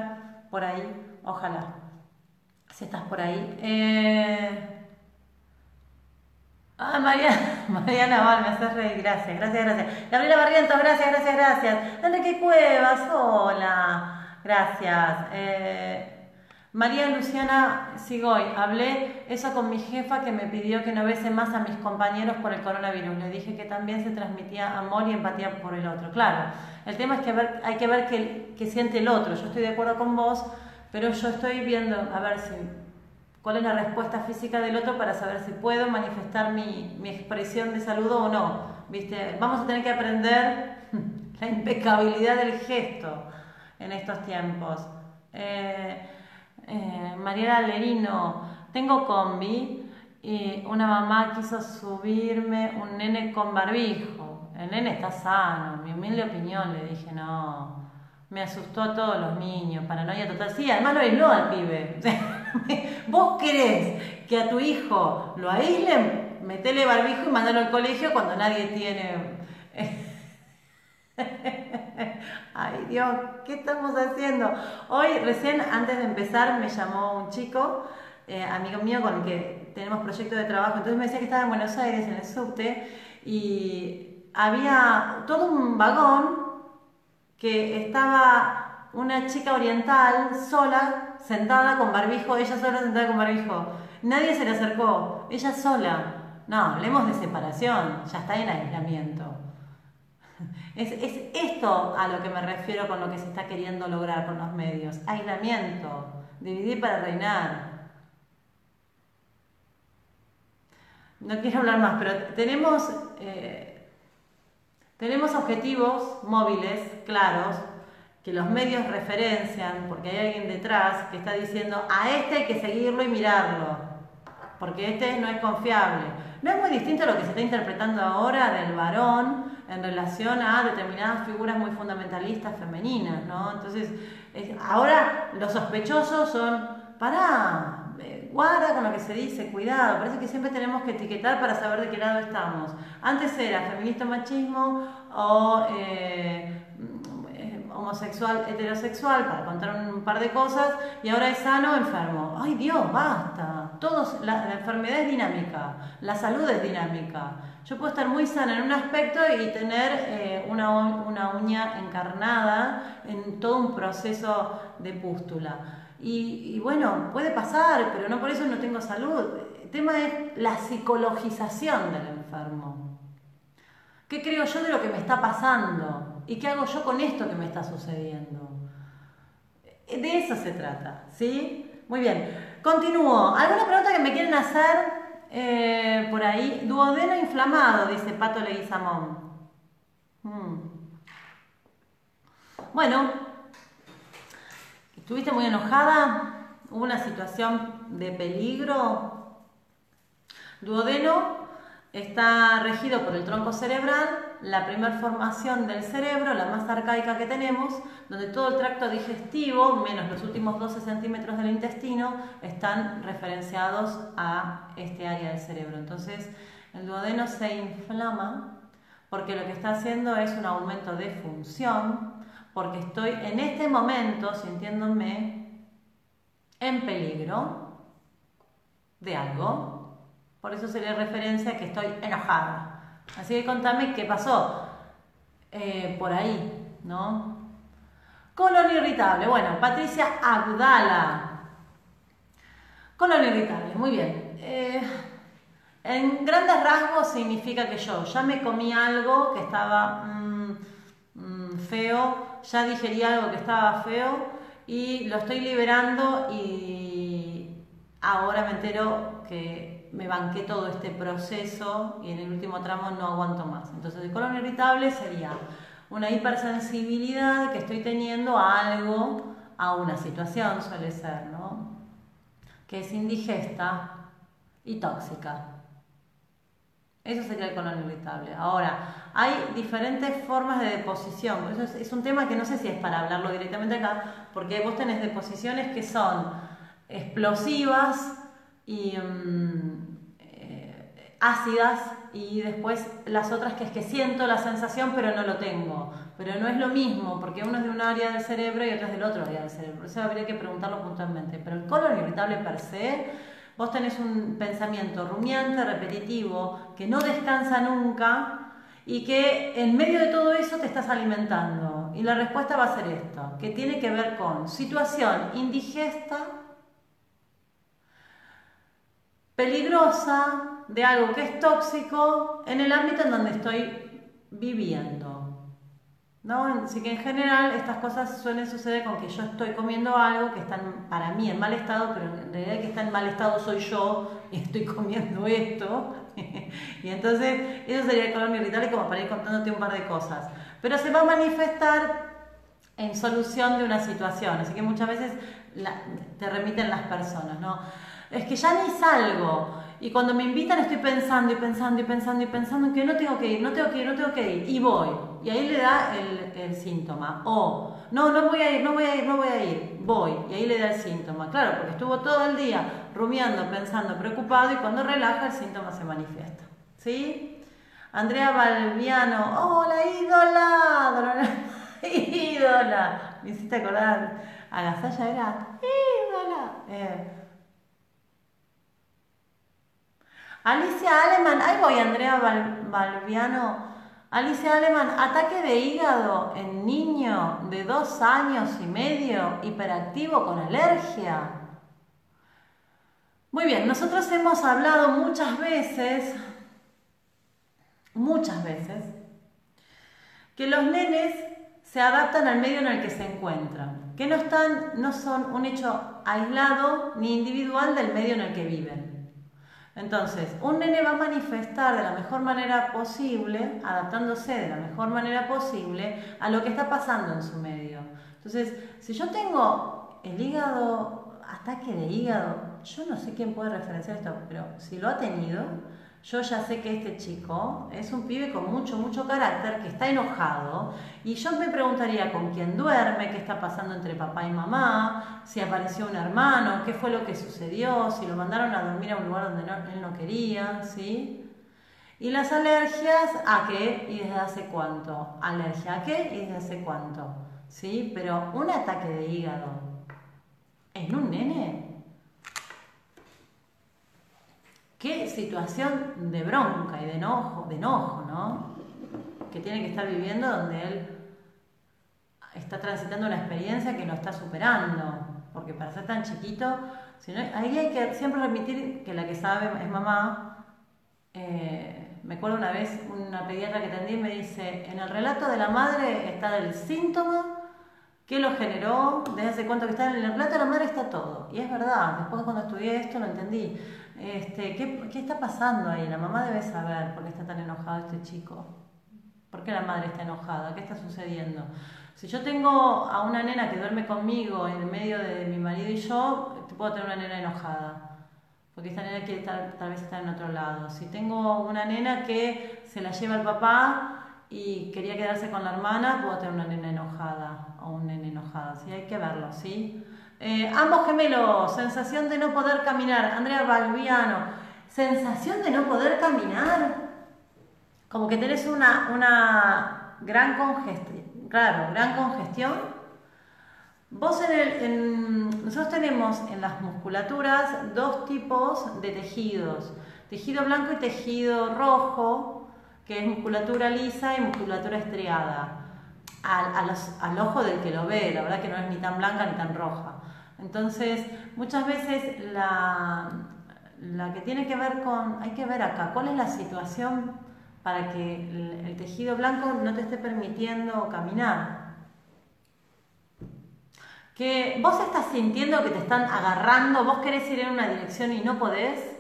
por ahí, ojalá, si estás por ahí. Eh... Ah, Mariana, Mariana Val, me haces reír, gracias, gracias, gracias. Gabriela Barrientos, gracias, gracias, gracias. Enrique Cuevas, hola, gracias. Eh, María Luciana Sigoy, hablé eso con mi jefa que me pidió que no bese más a mis compañeros por el coronavirus. Le dije que también se transmitía amor y empatía por el otro. Claro, el tema es que hay que ver qué, siente el otro. Yo estoy de acuerdo con vos, pero yo estoy viendo, a ver si cuál es la respuesta física del otro para saber si puedo manifestar mi, expresión de saludo o no. ¿Viste? Vamos a tener que aprender la impecabilidad del gesto en estos tiempos. Eh, eh, Mariela Lerino, tengo combi y una mamá quiso subirme un nene con barbijo. El nene está sano, mi humilde opinión, le dije, no. Me asustó a todos los niños, paranoia total. Sí, además lo aisló al pibe. ¿Vos querés que a tu hijo lo aíslen? Metele barbijo y mandalo al colegio cuando nadie tiene. Ay Dios, ¿qué estamos haciendo? Hoy, recién antes de empezar, me llamó un chico, eh, amigo mío con el que tenemos proyecto de trabajo. Entonces me decía que estaba en Buenos Aires, en el subte, y había todo un vagón que estaba una chica oriental sola sentada con barbijo, ella sola sentada con barbijo. Nadie se le acercó, ella sola. No, hablemos de separación, ya está en aislamiento. Es, es, esto a lo que me refiero con lo que se está queriendo lograr con los medios. Aislamiento, dividir para reinar. No quiero hablar más, pero tenemos, eh, tenemos objetivos móviles claros que los medios referencian, porque hay alguien detrás que está diciendo, a este hay que seguirlo y mirarlo, porque este no es confiable. No es muy distinto a lo que se está interpretando ahora del varón en relación a determinadas figuras muy fundamentalistas femeninas, ¿no? Entonces, ahora los sospechosos son, para eh, guarda con lo que se dice, cuidado, parece que siempre tenemos que etiquetar para saber de qué lado estamos. Antes era feminista machismo o... Eh, homosexual, heterosexual, para contar un par de cosas, y ahora es sano enfermo. ¡Ay Dios, basta! Todos, la, enfermedad es dinámica, la salud es dinámica. Yo puedo estar muy sana en un aspecto y tener eh, una, una, uña encarnada en todo un proceso de pústula. Y, y bueno, puede pasar, pero no por eso no tengo salud. El tema es la psicologización del enfermo. ¿Qué creo yo de lo que me está pasando? ¿Y qué hago yo con esto que me está sucediendo? De eso se trata, ¿sí? Muy bien. Continúo. ¿Alguna pregunta que me quieren hacer eh, por ahí? Duodeno inflamado, dice Pato Leguizamón. Hmm. Bueno, ¿estuviste muy enojada? ¿Hubo una situación de peligro? Duodeno está regido por el tronco cerebral, la primera formación del cerebro, la más arcaica que tenemos, donde todo el tracto digestivo, menos los últimos 12 centímetros del intestino, están referenciados a este área del cerebro. Entonces, el duodeno se inflama porque lo que está haciendo es un aumento de función, porque estoy en este momento sintiéndome en peligro de algo, por eso se le referencia que estoy enojada. Así que contame qué pasó eh, por ahí, ¿no? Colon irritable. Bueno, Patricia Abdala. Colon irritable, muy bien. Eh, en grandes rasgos significa que yo ya me comí algo que estaba mm, mm, feo, ya digerí algo que estaba feo y lo estoy liberando y ahora me entero que me banqué todo este proceso y en el último tramo no aguanto más. Entonces el colon irritable sería una hipersensibilidad que estoy teniendo a algo, a una situación suele ser, ¿no? Que es indigesta y tóxica. Eso sería el colon irritable. Ahora, hay diferentes formas de deposición. Eso es, es, un tema que no sé si es para hablarlo directamente acá, porque vos tenés deposiciones que son explosivas y mm, eh, ácidas y después las otras que es que siento la sensación pero no lo tengo. Pero no es lo mismo porque uno es de un área del cerebro y otro es del otro área del cerebro. Eso habría que preguntarlo puntualmente. Pero el colon irritable per se, vos tenés un pensamiento rumiante, repetitivo, que no descansa nunca y que en medio de todo eso te estás alimentando. Y la respuesta va a ser esto, que tiene que ver con situación indigesta peligrosa de algo que es tóxico en el ámbito en donde estoy viviendo. ¿No? Así que en general estas cosas suelen suceder con que yo estoy comiendo algo que está para mí en mal estado, pero en realidad que está en mal estado soy yo y estoy comiendo esto. y entonces eso sería el colon irritable como para ir contándote un par de cosas. Pero se va a manifestar en solución de una situación, así que muchas veces te remiten las personas, ¿no? Es que ya ni salgo. Y cuando me invitan estoy pensando y pensando y pensando y pensando en que no tengo que ir, no tengo que ir, no tengo que ir. Y voy. Y ahí le da el, síntoma. O, no, no voy a ir, no voy a ir, no voy a ir. Voy. Y ahí le da el síntoma. Claro, porque estuvo todo el día rumiando, pensando, preocupado y cuando relaja el síntoma se manifiesta. ¿Sí? Andrea Balbiano, hola ídola, ídola, me hiciste acordar, Agasalla era ídola. Eh, Alicia Aleman, ahí voy Andrea Balbiano. Alicia Aleman, ataque de hígado en niño de dos años y medio, hiperactivo con alergia. Muy bien, nosotros hemos hablado muchas veces, muchas veces, que los nenes se adaptan al medio en el que se encuentran, que no, están, no son un hecho aislado ni individual del medio en el que viven. Entonces, un nene va a manifestar de la mejor manera posible, adaptándose de la mejor manera posible a lo que está pasando en su medio. Entonces, si yo tengo el hígado, ataque de hígado, yo no sé quién puede referenciar esto, pero si lo ha tenido, yo ya sé que este chico es un pibe con mucho, mucho carácter, que está enojado, y yo me preguntaría con quién duerme, qué está pasando entre papá y mamá, si apareció un hermano, qué fue lo que sucedió, si lo mandaron a dormir a un lugar donde él no quería, ¿sí? Y las alergias, ¿a qué y desde hace cuánto? ¿Alergia a qué y desde hace cuánto? ¿Sí? Pero un ataque de hígado en un nene Qué situación de bronca y de enojo, de enojo, ¿no? Que tiene que estar viviendo donde él está transitando una experiencia que lo está superando. Porque para ser tan chiquito, ahí hay que siempre remitir que la que sabe es mamá. Eh, me acuerdo una vez una pediatra que atendí me dice, en el relato de la madre está el síntoma, qué lo generó, desde hace cuánto que está en el relato de la madre está todo. Y es verdad, después cuando estudié esto lo entendí. Este, ¿qué, ¿Qué está pasando ahí? La mamá debe saber por qué está tan enojado este chico. ¿Por qué la madre está enojada? ¿Qué está sucediendo? Si yo tengo a una nena que duerme conmigo en medio de mi marido y yo, puedo tener una nena enojada. porque esta nena quiere tal vez estar en otro lado. Si tengo una nena que se la lleva el papá y quería quedarse con la hermana, puedo tener una nena enojada o un nene enojado, ¿sí? Hay que verlo, ¿sí? Eh, ambos gemelos, sensación de no poder caminar. Andrea Balbiano, sensación de no poder caminar. Como que tenés una, una gran congestión, claro, gran congestión Vos en, nosotros tenemos en las musculaturas dos tipos de tejidos, tejido blanco y tejido rojo, que es musculatura lisa y musculatura estriada. Al, ojo del que lo ve, la verdad que no es ni tan blanca ni tan roja. Entonces, muchas veces la, la que tiene que ver con, hay que ver acá, cuál es la situación para que el tejido blanco no te esté permitiendo caminar que vos estás sintiendo que te están agarrando, vos querés ir en una dirección y no podés,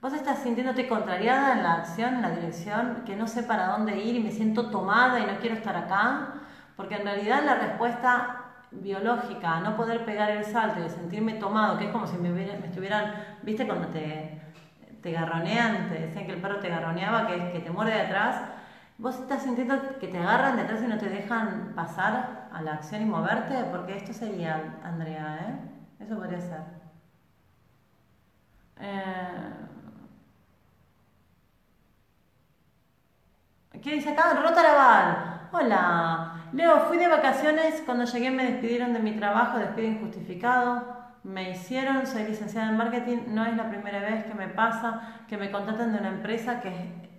vos estás sintiéndote contrariada en la acción, en la dirección, que no sé para dónde ir y me siento tomada y no quiero estar acá, porque en realidad la respuesta biológica no poder pegar el salto y sentirme tomado, que es como si me, estuvieran, viste cuando te, te garronean, te decían que el perro te garroneaba, que, que te muerde de atrás, ¿Vos estás sintiendo que te agarran detrás y no te dejan pasar a la acción y moverte? Porque esto sería, Andrea, ¿eh? Eso podría ser. Eh... ¿Qué dice acá? Rotaraval. Hola. Leo, fui de vacaciones. Cuando llegué me despidieron de mi trabajo, despido injustificado. Me hicieron, soy licenciada en marketing. No es la primera vez que me pasa que me contratan de una empresa que,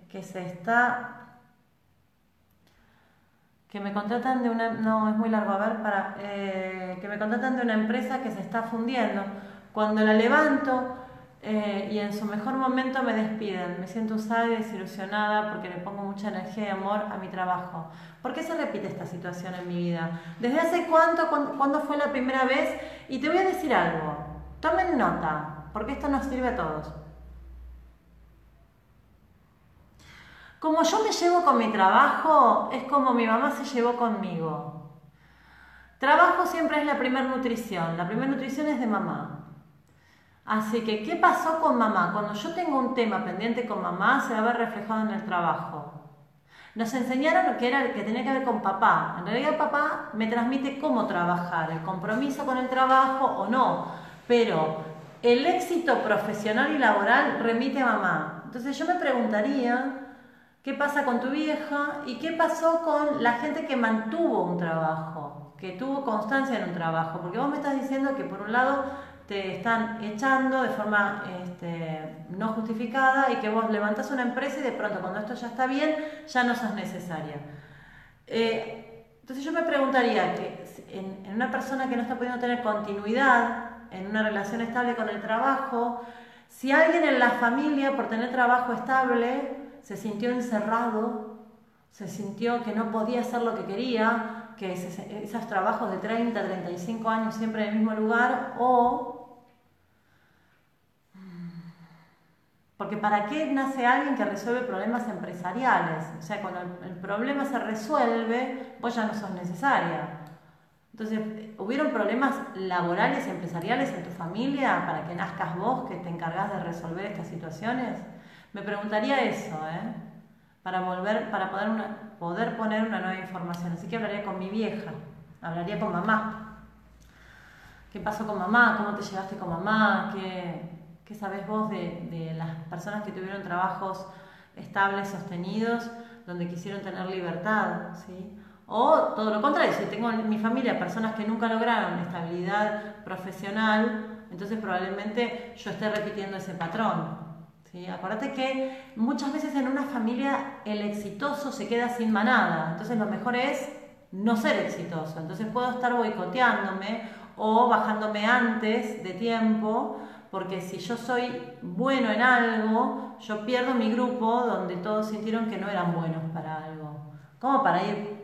que se está que me contratan de una, no es muy largo, a ver, para, eh, que me contratan de una empresa que se está fundiendo. Cuando la levanto eh, y en su mejor momento me despiden, me siento usada y desilusionada porque le pongo mucha energía y amor a mi trabajo. ¿Por qué se repite esta situación en mi vida? ¿Desde hace cuánto, cuándo fue la primera vez? Y te voy a decir algo, tomen nota, porque esto nos sirve a todos. Como yo me llevo con mi trabajo, es como mi mamá se llevó conmigo. Trabajo siempre es la primera nutrición, la primera nutrición es de mamá. Así que, ¿qué pasó con mamá? Cuando yo tengo un tema pendiente con mamá, se va a ver reflejado en el trabajo. Nos enseñaron que era que tenía que ver con papá. En realidad papá me transmite cómo trabajar, el compromiso con el trabajo o no. Pero el éxito profesional y laboral remite a mamá. Entonces yo me preguntaría, ¿Qué pasa con tu vieja? ¿Y qué pasó con la gente que mantuvo un trabajo? Que tuvo constancia en un trabajo. Porque vos me estás diciendo que por un lado te están echando de forma este, no justificada y que vos levantás una empresa y de pronto cuando esto ya está bien, ya no sos necesaria. Eh, entonces yo me preguntaría que en, en una persona que no está pudiendo tener continuidad en una relación estable con el trabajo, si alguien en la familia por tener trabajo estable se sintió encerrado, se sintió que no podía hacer lo que quería, que esos trabajos de 30, 35 años siempre en el mismo lugar, o... Porque ¿para qué nace alguien que resuelve problemas empresariales? O sea, cuando el problema se resuelve, vos ya no sos necesaria. Entonces, ¿hubieron problemas laborales y empresariales en tu familia para que nazcas vos, que te encargás de resolver estas situaciones? Me preguntaría eso, ¿eh? Para volver, para poder, poder poner una nueva información. Así que hablaría con mi vieja, hablaría con mamá. ¿Qué pasó con mamá? ¿Cómo te llevaste con mamá? ¿Qué, qué sabes vos de, de las personas que tuvieron trabajos estables, sostenidos, donde quisieron tener libertad? ¿sí? O todo lo contrario, si tengo en mi familia personas que nunca lograron estabilidad profesional, entonces probablemente yo esté repitiendo ese patrón. ¿sí? Acuérdate que muchas veces en una familia el exitoso se queda sin manada, entonces lo mejor es no ser exitoso, entonces puedo estar boicoteándome o bajándome antes de tiempo, porque si yo soy bueno en algo, yo pierdo mi grupo donde todos sintieron que no eran buenos para algo. ¿Cómo para ir?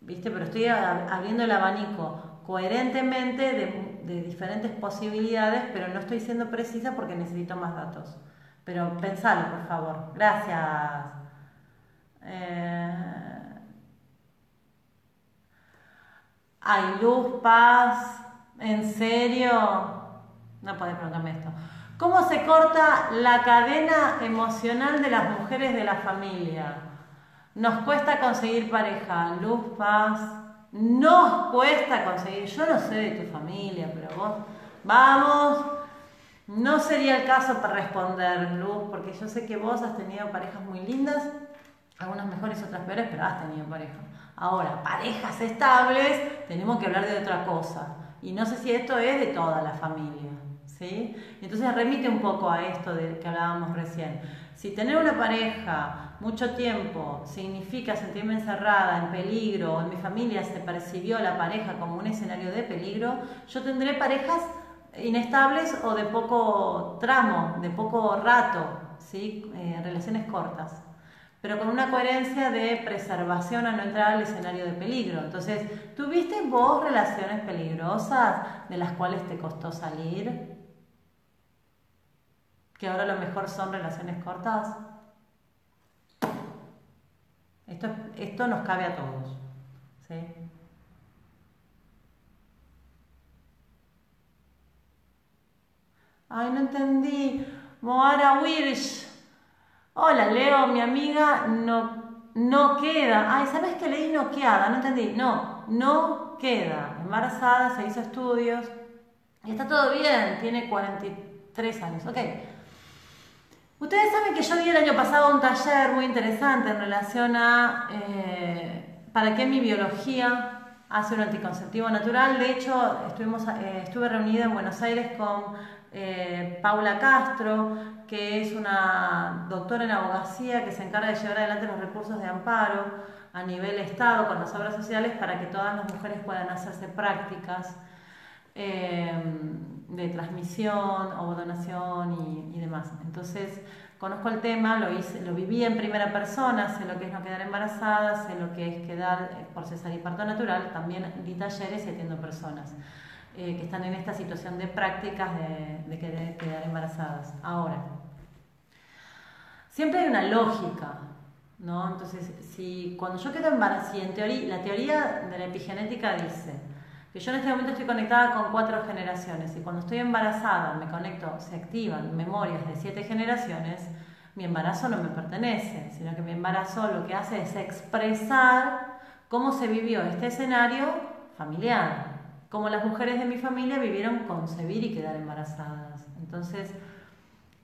¿Viste? Pero estoy abriendo el abanico coherentemente de, diferentes posibilidades, pero no estoy siendo precisa porque necesito más datos. Pero pensalo, por favor. Gracias. Eh... Hay luz, paz. ¿En serio? No podés preguntarme esto. ¿Cómo se corta la cadena emocional de las mujeres de la familia? Nos cuesta conseguir pareja, luz, paz. Nos cuesta conseguir, yo no sé de tu familia, pero vos, vamos, no sería el caso para responder, Luz, porque yo sé que vos has tenido parejas muy lindas, algunas mejores, otras peores, pero has tenido pareja. Ahora, parejas estables, tenemos que hablar de otra cosa. Y no sé si esto es de toda la familia. ¿Sí? Entonces remite un poco a esto de que hablábamos recién. Si tener una pareja mucho tiempo significa sentirme encerrada, en peligro, o en mi familia se percibió la pareja como un escenario de peligro, yo tendré parejas inestables o de poco tramo, de poco rato, ¿sí? Eh, relaciones cortas pero con una coherencia de preservación a no entrar al escenario de peligro. Entonces, ¿tuviste vos relaciones peligrosas de las cuales te costó salir? Que ahora lo mejor son relaciones cortas. Esto, esto nos cabe a todos. Ay, no entendí. Moara Wirsch. Hola, Leo, mi amiga no, no queda. Ay, ¿sabes que leí no queda? No entendí. No, no queda. Embarazada, se hizo estudios. Y está todo bien, tiene 43 años. Ok. Ustedes saben que yo di el año pasado un taller muy interesante en relación a eh, para qué mi biología hace un anticonceptivo natural. De hecho, estuvimos, eh, estuve reunida en Buenos Aires con eh, Paula Castro, que es una doctora en abogacía que se encarga de llevar adelante los recursos de amparo a nivel Estado con las obras sociales para que todas las mujeres puedan hacerse prácticas eh, de transmisión o donación y, demás. Entonces, conozco el tema, lo, viví en primera persona, sé lo que es no quedar embarazada, sé lo que es quedar por cesárea y parto natural, también di talleres y atiendo personas. Eh, que están en esta situación de prácticas de, quedar embarazadas. Ahora, siempre hay una lógica, ¿no? Entonces, si cuando yo quedo embarazada, si en teoría, la teoría de la epigenética dice que yo en este momento estoy conectada con cuatro generaciones y cuando estoy embarazada me conecto, se activan memorias de siete generaciones, mi embarazo no me pertenece, sino que mi embarazo lo que hace es expresar cómo se vivió este escenario familiar como las mujeres de mi familia vivieron concebir y quedar embarazadas. Entonces,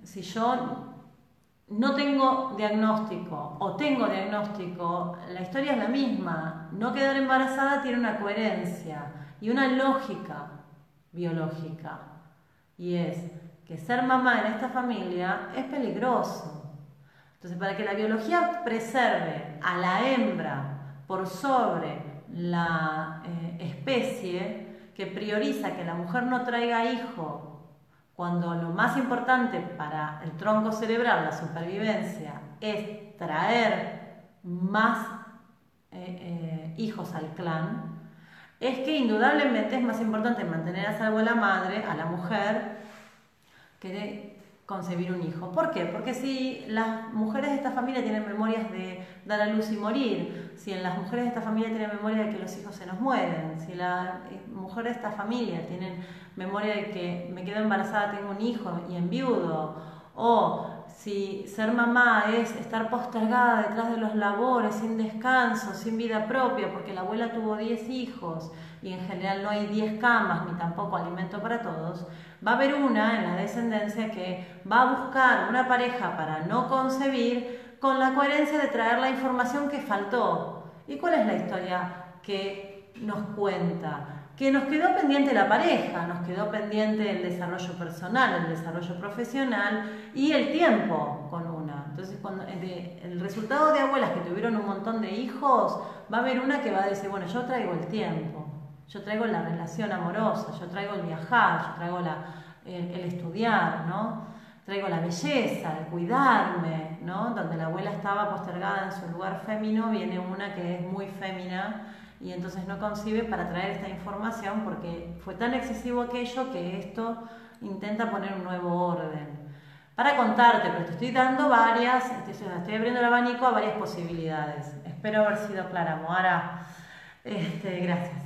si yo no tengo diagnóstico o tengo diagnóstico, la historia es la misma. No quedar embarazada tiene una coherencia y una lógica biológica. Y es que ser mamá en esta familia es peligroso. Entonces, para que la biología preserve a la hembra por sobre la eh, especie, que prioriza que la mujer no traiga hijo cuando lo más importante para el tronco cerebral, la supervivencia, es traer más eh, eh, hijos al clan, es que indudablemente es más importante mantener a salvo a la madre, a la mujer, que concebir un hijo. ¿Por qué? Porque si las mujeres de esta familia tienen memorias de dar a luz y morir, si en las mujeres de esta familia tienen memoria de que los hijos se nos mueren, si las eh, mujeres de esta familia tienen memoria de que me quedo embarazada, tengo un hijo y enviudo, o si ser mamá es estar postergada detrás de los labores, sin descanso, sin vida propia, porque la abuela tuvo 10 hijos y en general no hay 10 camas ni tampoco alimento para todos, va a haber una en la descendencia que va a buscar una pareja para no concebir con la coherencia de traer la información que faltó. ¿Y cuál es la historia que nos cuenta? Que nos quedó pendiente la pareja, nos quedó pendiente el desarrollo personal, el desarrollo profesional y el tiempo con una. Entonces, cuando, el resultado de abuelas que tuvieron un montón de hijos, va a haber una que va a decir, bueno, yo traigo el tiempo yo traigo la relación amorosa, yo traigo el viajar, yo traigo el, estudiar, ¿no? Traigo la belleza, el cuidarme, ¿no? Donde la abuela estaba postergada en su lugar fémino, viene una que es muy fémina y entonces no concibe para traer esta información porque fue tan excesivo aquello que esto intenta poner un nuevo orden. Para contarte, pero te estoy dando varias, estoy, abriendo el abanico a varias posibilidades. Espero haber sido clara, Moara. Este, gracias.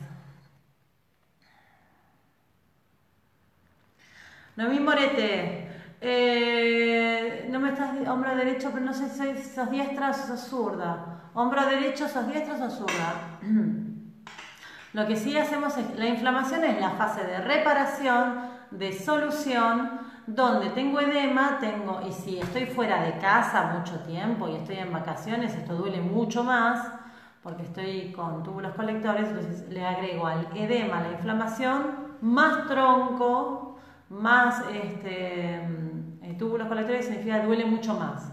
Noemí Morete, Eh, no me estás hombro derecho, pero no sé si sos diestra o sos zurda. Hombro derecho, sos diestra o sos zurda. Lo que sí hacemos es, la inflamación es la fase de reparación, de solución, donde tengo edema, tengo, y si estoy fuera de casa mucho tiempo y estoy en vacaciones, esto duele mucho más, porque estoy con túbulos colectores, entonces le agrego al edema la inflamación, más tronco, más este, mm, túbulos colectores, significa duele mucho más.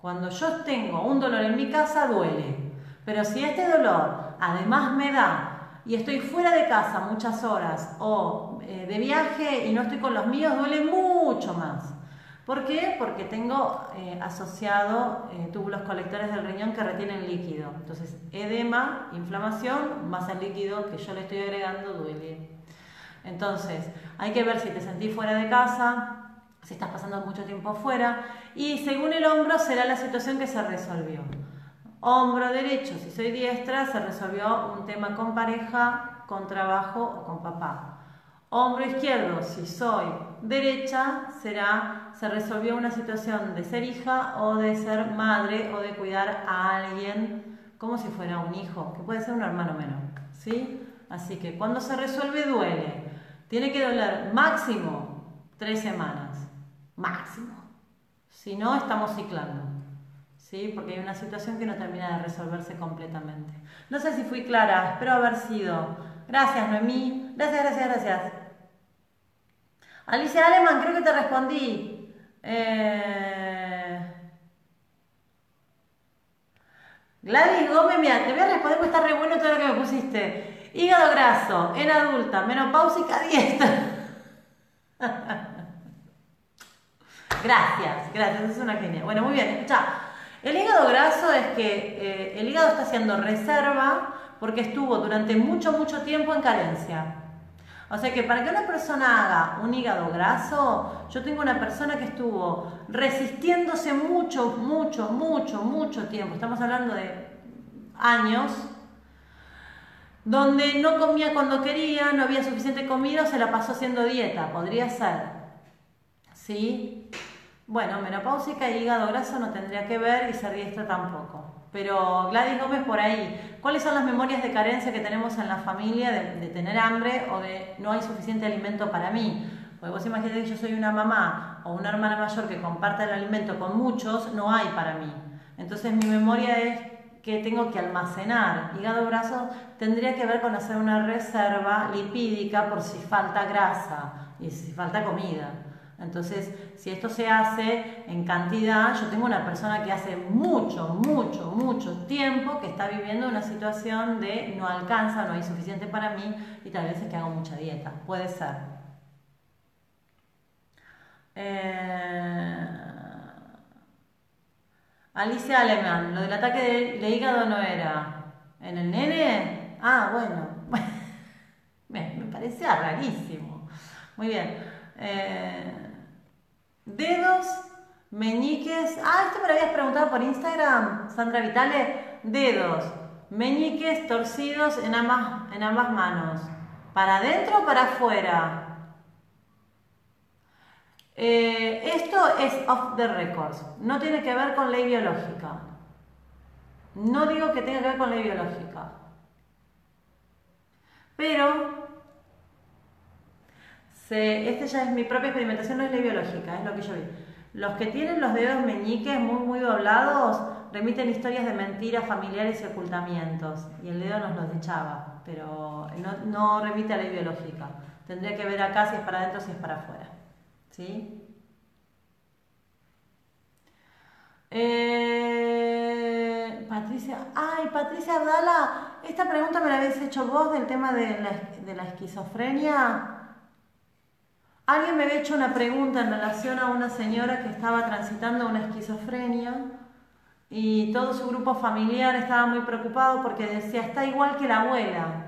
Cuando yo tengo un dolor en mi casa, duele. Pero si este dolor además me da y estoy fuera de casa muchas horas o eh, de viaje y no estoy con los míos, duele mucho más. ¿Por qué? Porque tengo eh, asociado eh, túbulos colectores del riñón que retienen líquido. Entonces, edema, inflamación, más el líquido que yo le estoy agregando duele. Entonces, hay que ver si te sentís fuera de casa, si estás pasando mucho tiempo fuera y según el hombro será la situación que se resolvió. Hombro derecho, si soy diestra, se resolvió un tema con pareja, con trabajo o con papá. Hombro izquierdo, si soy derecha, será, se resolvió una situación de ser hija o de ser madre o de cuidar a alguien como si fuera un hijo, que puede ser un hermano menor. ¿sí? Así que cuando se resuelve duele. Tiene que doler máximo tres semanas. Máximo. Si no, estamos ciclando. ¿sí? Porque hay una situación que no termina de resolverse completamente. No sé si fui clara, espero haber sido. Gracias, Noemí. Gracias, gracias, gracias. Alicia Aleman, creo que te respondí. Eh... Gladys Gómez, mira, te voy a responder porque está re bueno todo lo que me pusiste. Hígado graso, en adulta, menopáusica, dieta. gracias, gracias, es una genia. Bueno, muy bien, escucha. El hígado graso es que eh, el hígado está haciendo reserva porque estuvo durante mucho, mucho tiempo en carencia. O sea que para que una persona haga un hígado graso, yo tengo una persona que estuvo resistiéndose mucho, mucho, mucho, mucho tiempo, estamos hablando de años, donde no comía cuando quería, no había suficiente comida, se la pasó haciendo dieta, podría ser. ¿Sí? Bueno, menopáusica y hígado graso no tendría que ver y ser diestra tampoco. Pero Gladys Gómez por ahí, ¿cuáles son las memorias de carencia que tenemos en la familia de, tener hambre o de no hay suficiente alimento para mí? Porque vos imaginate que yo soy una mamá o una hermana mayor que comparte el alimento con muchos, no hay para mí. Entonces mi memoria es que tengo que almacenar. Hígado graso tendría que ver con hacer una reserva lipídica por si falta grasa y si falta comida. Entonces, si esto se hace en cantidad, yo tengo una persona que hace mucho, mucho, mucho tiempo que está viviendo una situación de no alcanza, no hay suficiente para mí y tal vez es que hago mucha dieta. Puede ser. Eh, Alicia Alemán, lo del ataque de, hígado no era. ¿En el nene? Ah, bueno. me, parecía rarísimo. Muy bien. Eh, Dedos, meñiques. Ah, esto me lo habías preguntado por Instagram, Sandra Vitale. Dedos, meñiques torcidos en ambas, en ambas manos. ¿Para adentro o para afuera? Eh, esto es off the records. No tiene que ver con ley biológica. No digo que tenga que ver con ley biológica. Pero este ya es mi propia experimentación, no es ley biológica, es lo que yo vi. Los que tienen los dedos meñiques muy, muy doblados remiten historias de mentiras familiares y ocultamientos. Y el dedo nos los echaba, pero no, remite a ley biológica. Tendría que ver acá si es para adentro si es para afuera. ¿Sí? Eh, Patricia, ay, Patricia Abdala, esta pregunta me la habéis hecho vos del tema de la, de la esquizofrenia. Alguien me había hecho una pregunta en relación a una señora que estaba transitando una esquizofrenia y todo su grupo familiar estaba muy preocupado porque decía, está igual que la abuela.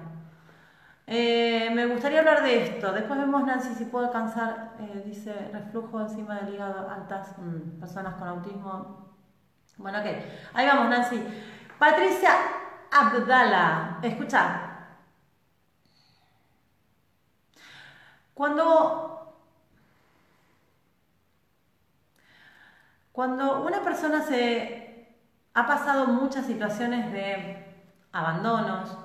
Eh, me gustaría hablar de esto. Después vemos, Nancy, si puedo alcanzar, eh, dice, reflujo encima del hígado, altas mm, personas con autismo. Bueno, ok. Ahí vamos, Nancy. Patricia Abdala, escucha. Cuando Cuando una persona se ha pasado muchas situaciones de abandonos,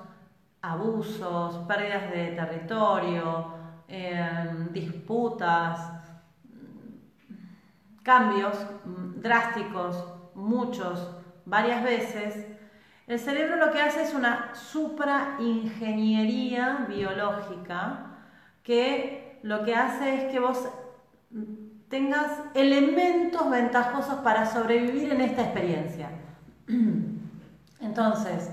abusos, pérdidas de territorio, em, disputas, cambios drásticos, muchos, varias veces, el cerebro lo que hace es una supraingeniería biológica que lo que hace es que vos tengas elementos ventajosos para sobrevivir en esta experiencia. Entonces,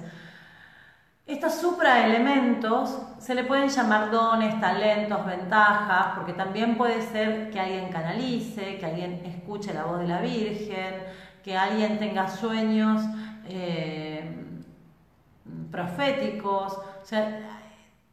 estos supraelementos se le pueden llamar dones, talentos, ventajas, porque también puede ser que alguien canalice, que alguien escuche la voz de la Virgen, que alguien tenga sueños eh, proféticos. O sea,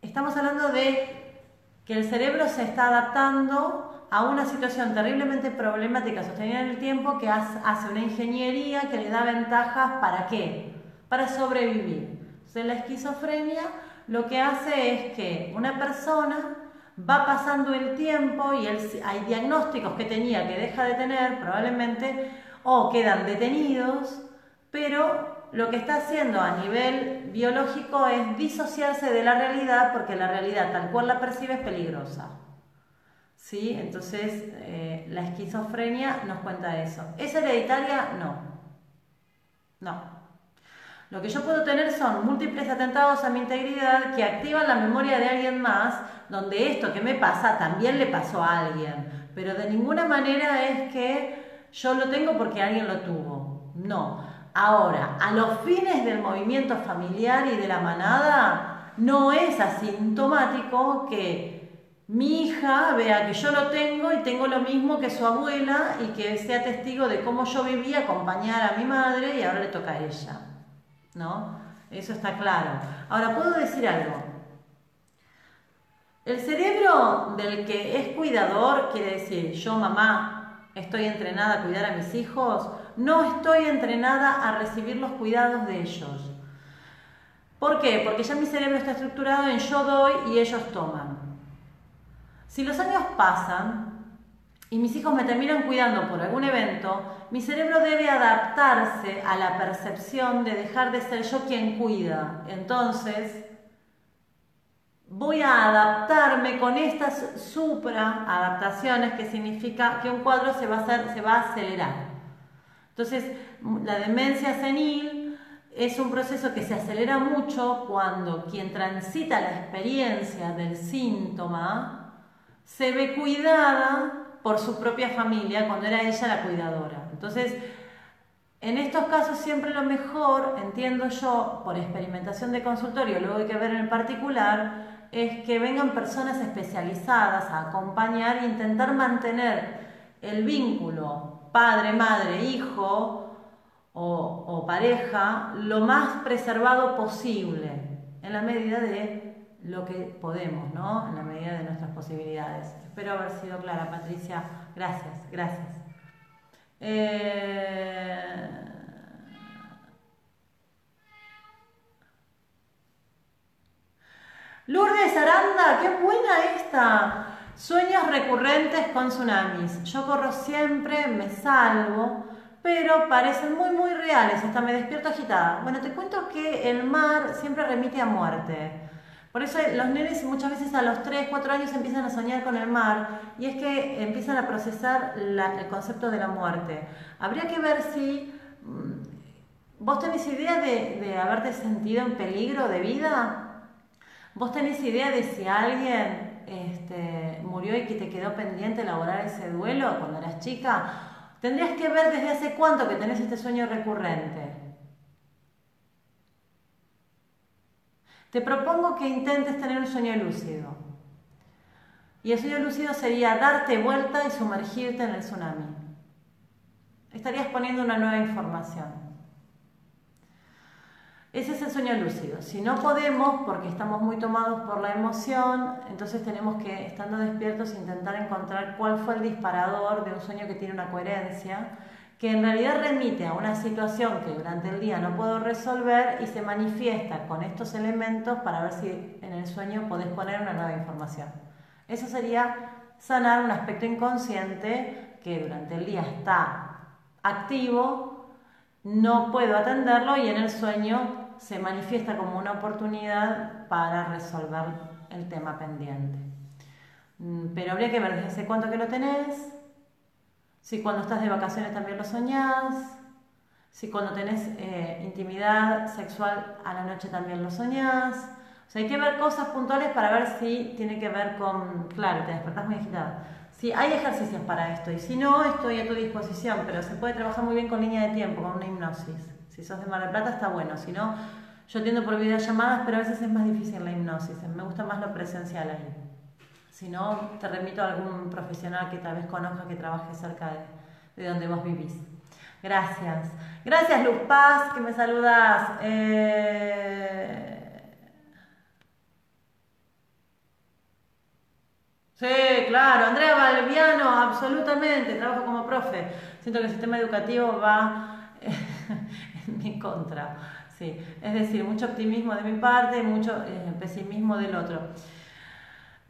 estamos hablando de que el cerebro se está adaptando a una situación terriblemente problemática sostenida en el tiempo que hace una ingeniería que le da ventajas para qué? Para sobrevivir. Entonces la esquizofrenia lo que hace es que una persona va pasando el tiempo y hay diagnósticos que tenía que deja de tener probablemente o quedan detenidos, pero lo que está haciendo a nivel biológico es disociarse de la realidad porque la realidad tal cual la percibe es peligrosa. ¿Sí? Entonces, eh, la esquizofrenia nos cuenta eso. ¿Es hereditaria? No. No. Lo que yo puedo tener son múltiples atentados a mi integridad que activan la memoria de alguien más, donde esto que me pasa también le pasó a alguien. Pero de ninguna manera es que yo lo tengo porque alguien lo tuvo. No. Ahora, a los fines del movimiento familiar y de la manada, no es asintomático que mi hija vea que yo lo tengo y tengo lo mismo que su abuela y que sea testigo de cómo yo vivía acompañar a mi madre y ahora le toca a ella. ¿No? Eso está claro. Ahora, puedo decir algo. El cerebro del que es cuidador quiere decir, yo mamá estoy entrenada a cuidar a mis hijos, no estoy entrenada a recibir los cuidados de ellos. ¿Por qué? Porque ya mi cerebro está estructurado en yo doy y ellos toman. Si los años pasan y mis hijos me terminan cuidando por algún evento, mi cerebro debe adaptarse a la percepción de dejar de ser yo quien cuida. Entonces, voy a adaptarme con estas supra adaptaciones que significa que un cuadro se va a, se va a acelerar. Entonces, la demencia senil es un proceso que se acelera mucho cuando quien transita la experiencia del síntoma se ve cuidada por su propia familia cuando era ella la cuidadora. Entonces, en estos casos siempre lo mejor, entiendo yo, por experimentación de consultorio, luego hay que ver en el particular, es que vengan personas especializadas a acompañar e intentar mantener el vínculo padre, madre, hijo o, o pareja lo más preservado posible, en la medida de lo que podemos, ¿no? En la medida de nuestras posibilidades. Espero haber sido clara, Patricia. Gracias, gracias. Eh, Lourdes Aranda, qué buena esta. Sueños recurrentes con tsunamis. Yo corro siempre, me salvo, pero parecen muy, muy reales. Hasta me despierto agitada. Bueno, te cuento que el mar siempre remite a muerte. Por eso los nenes muchas veces a los 3, 4 años empiezan a soñar con el mar y es que empiezan a procesar el concepto de la muerte. Habría que ver si mm, vos tenés idea de, haberte sentido en peligro de vida. ¿Vos tenés idea de si alguien este, murió y que te quedó pendiente elaborar ese duelo cuando eras chica? Tendrías que ver desde hace cuánto que tenés este sueño recurrente. Te propongo que intentes tener un sueño lúcido. Y el sueño lúcido sería darte vuelta y sumergirte en el tsunami. Estarías poniendo una nueva información. Ese es el sueño lúcido. Si no podemos, porque estamos muy tomados por la emoción, entonces tenemos que, estando despiertos, intentar encontrar cuál fue el disparador de un sueño que tiene una coherencia que en realidad remite a una situación que durante el día no puedo resolver y se manifiesta con estos elementos para ver si en el sueño podés poner una nueva información. Eso sería sanar un aspecto inconsciente que durante el día está activo, no puedo atenderlo y en el sueño se manifiesta como una oportunidad para resolver el tema pendiente. Mm, pero habría que ver desde cuánto que lo tenés, si cuando estás de vacaciones también lo soñás, si cuando tenés eh, intimidad sexual a la noche también lo soñás. O sea, hay que ver cosas puntuales para ver si tiene que ver con, claro, te despertás muy agitada. Si hay ejercicios para esto y si no, estoy a tu disposición, pero se puede trabajar muy bien con línea de tiempo, con una hipnosis. Si sos de Mar Plata está bueno, si no, yo atiendo por videollamadas, pero a veces es más difícil la hipnosis, me gusta más lo presencial ahí. Si no, te remito a algún profesional que tal vez conozca que trabaje cerca de, de donde vos vivís. Gracias. Gracias, Luz Paz, que me saludas. Eh... Sí, claro, Andrea Balbiano, absolutamente, trabajo como profe. Siento que el sistema educativo va en mi contra. Sí, es decir, mucho optimismo de mi parte, mucho eh, pesimismo del otro.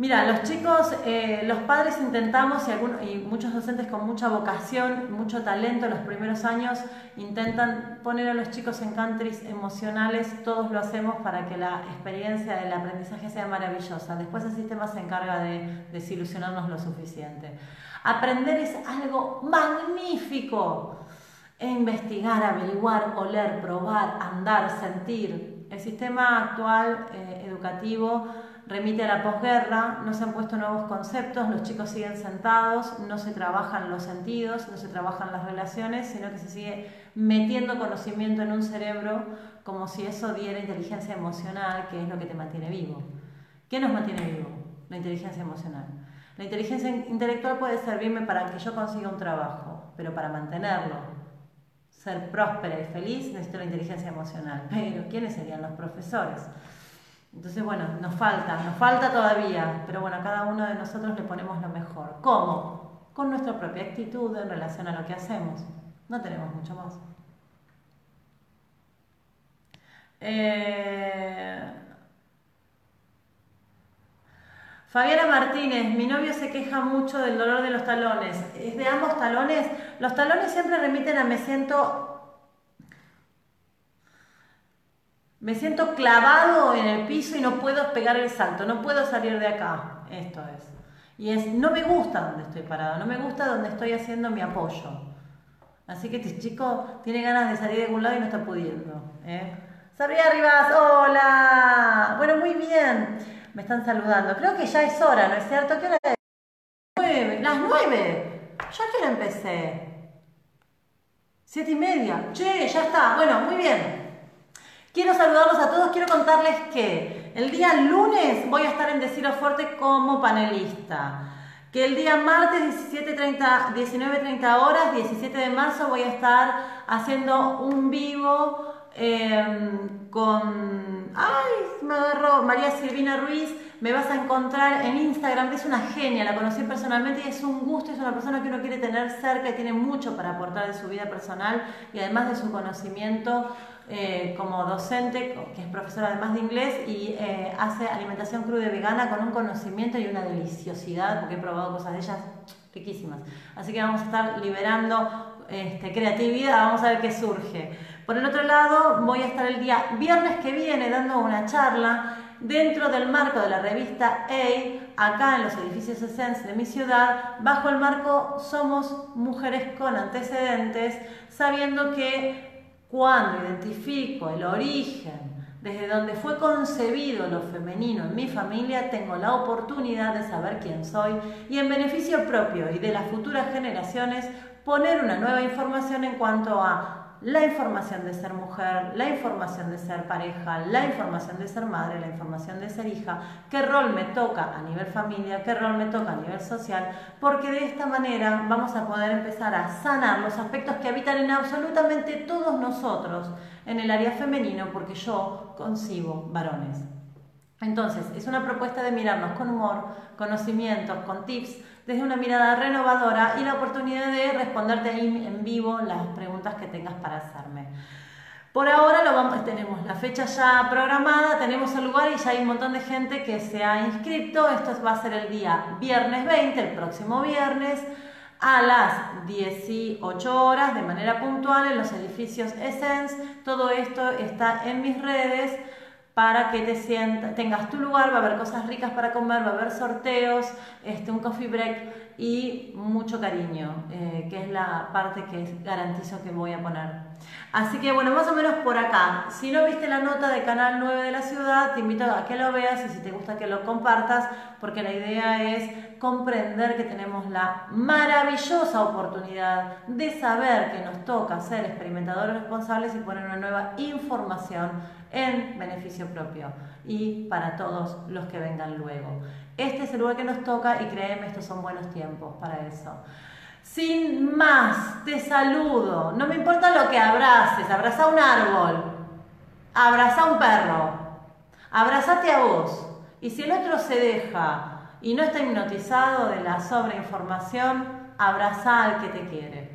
Mira, los chicos, eh, los padres intentamos, y, y, muchos docentes con mucha vocación, mucho talento en los primeros años, intentan poner a los chicos en countries emocionales, todos lo hacemos para que la experiencia del aprendizaje sea maravillosa. Después el sistema se encarga de desilusionarnos lo suficiente. Aprender es algo magnífico. investigar, averiguar, oler, probar, andar, sentir. El sistema actual eh, educativo remite a la posguerra, no se han puesto nuevos conceptos, los chicos siguen sentados, no se trabajan los sentidos, no se trabajan las relaciones, sino que se sigue metiendo conocimiento en un cerebro como si eso diera inteligencia emocional, que es lo que te mantiene vivo. ¿Qué nos mantiene vivo? La inteligencia emocional. La inteligencia intelectual puede servirme para que yo consiga un trabajo, pero para mantenerlo, ser próspera y feliz, necesito la inteligencia emocional. Pero, ¿quiénes serían los profesores? Entonces, bueno, nos falta, nos falta todavía, pero bueno, a cada uno de nosotros le ponemos lo mejor. ¿Cómo? Con nuestra propia actitud en relación a lo que hacemos. No tenemos mucho más. Eh... Fabiana Martínez, mi novio se queja mucho del dolor de los talones. ¿Es de ambos talones? Los talones siempre remiten a me siento Me siento clavado en el piso y no puedo pegar el salto, no puedo salir de acá. Esto es. Y es, no me gusta donde estoy parado, no me gusta donde estoy haciendo mi apoyo. Así que este chico tiene ganas de salir de algún lado y no está pudiendo. ¿eh? Sabrina Rivas, hola. Bueno, muy bien. Me están saludando. Creo que ya es hora, ¿no es cierto? ¿Qué hora es? Nueve. Las nueve. ¿Ya qué hora empecé? Siete y media. Che, ya está. Bueno, muy bien. Quiero saludarlos a todos, quiero contarles que el día lunes voy a estar en Deciro Fuerte como panelista, que el día martes 17.30, 19.30 horas, 17 de marzo, voy a estar haciendo un vivo em, con... ¡Ay! Me agarró María Silvina Ruiz, me vas a encontrar en Instagram, es una genia, la conocí personalmente y es un gusto, es una persona que uno quiere tener cerca y tiene mucho para aportar de su vida personal y además de su conocimiento eh, como docente, que es profesora además de inglés, y eh, hace alimentación cruda y vegana con un conocimiento y una deliciosidad, porque he probado cosas de ellas riquísimas. Así que vamos a estar liberando este, creatividad, vamos a ver qué surge. Por el otro lado, voy a estar el día viernes que viene dando una charla dentro del marco de la revista A, acá en los edificios Essence de mi ciudad, bajo el marco Somos Mujeres con Antecedentes, sabiendo que cuando identifico el origen, desde donde fue concebido lo femenino en mi familia, tengo la oportunidad de saber quién soy y en beneficio propio y de las futuras generaciones poner una nueva información en cuanto a la información de ser mujer, la información de ser pareja, la información de ser madre, la información de ser hija, qué rol me toca a nivel familia, qué rol me toca a nivel social, porque de esta manera vamos a poder empezar a sanar los aspectos que habitan en absolutamente todos nosotros en el área femenino, porque yo concibo varones. Entonces, es una propuesta de mirarnos con humor, conocimientos, con tips, desde una mirada renovadora y la oportunidad de responderte ahí en vivo las preguntas que tengas para hacerme. Por ahora lo tenemos la fecha ya programada, tenemos el lugar y ya hay un montón de gente que se ha inscrito. Esto va a ser el día viernes 20, el próximo viernes, a las 18 horas de manera puntual en los edificios Essence. Todo esto está en mis redes para que te sientas, tengas tu lugar, va a haber cosas ricas para comer, va a haber sorteos, este, un coffee break y mucho cariño, eh, que es la parte que garantizo que voy a poner. Así que bueno, más o menos por acá. Si no viste la nota de Canal 9 de la ciudad, te invito a que lo veas y si te gusta que lo compartas, porque la idea es comprender que tenemos la maravillosa oportunidad de saber que nos toca ser experimentadores responsables y poner una nueva información en beneficio propio y para todos los que vengan luego. Este es el lugar que nos toca y créeme, estos son buenos tiempos para eso. Sin más, te saludo. No me importa lo que abraces, abraza un árbol, abraza un perro, abrazate a vos. Y si el otro se deja y no está hipnotizado de la sobreinformación, abraza al que te quiere.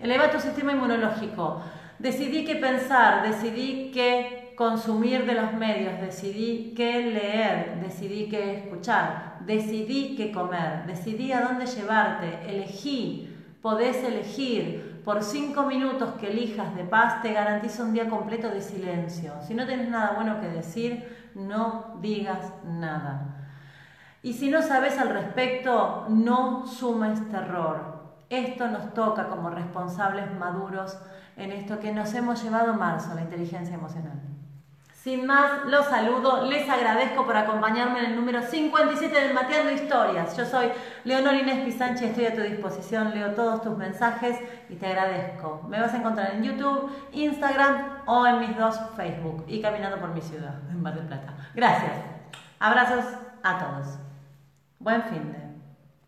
Eleva tu sistema inmunológico. Decidí qué pensar, decidí qué consumir de los medios, decidí qué leer, decidí qué escuchar, decidí qué comer, decidí a dónde llevarte, elegí, podés elegir. Por cinco minutos que elijas de paz te garantizo un día completo de silencio. Si no tienes nada bueno que decir, no digas nada. Y si no sabes al respecto, no sumes terror. Esto nos toca como responsables maduros en esto que nos hemos llevado marzo, la inteligencia emocional. Sin más, los saludo, les agradezco por acompañarme en el número 57 del Mateando Historias. Yo soy Leonor Inés Pisanchi, estoy a tu disposición, leo todos tus mensajes y te agradezco. Me vas a encontrar en YouTube, Instagram o en mis dos Facebook y caminando por mi ciudad, en Mar del Plata. Gracias. Abrazos a todos. Buen fin de.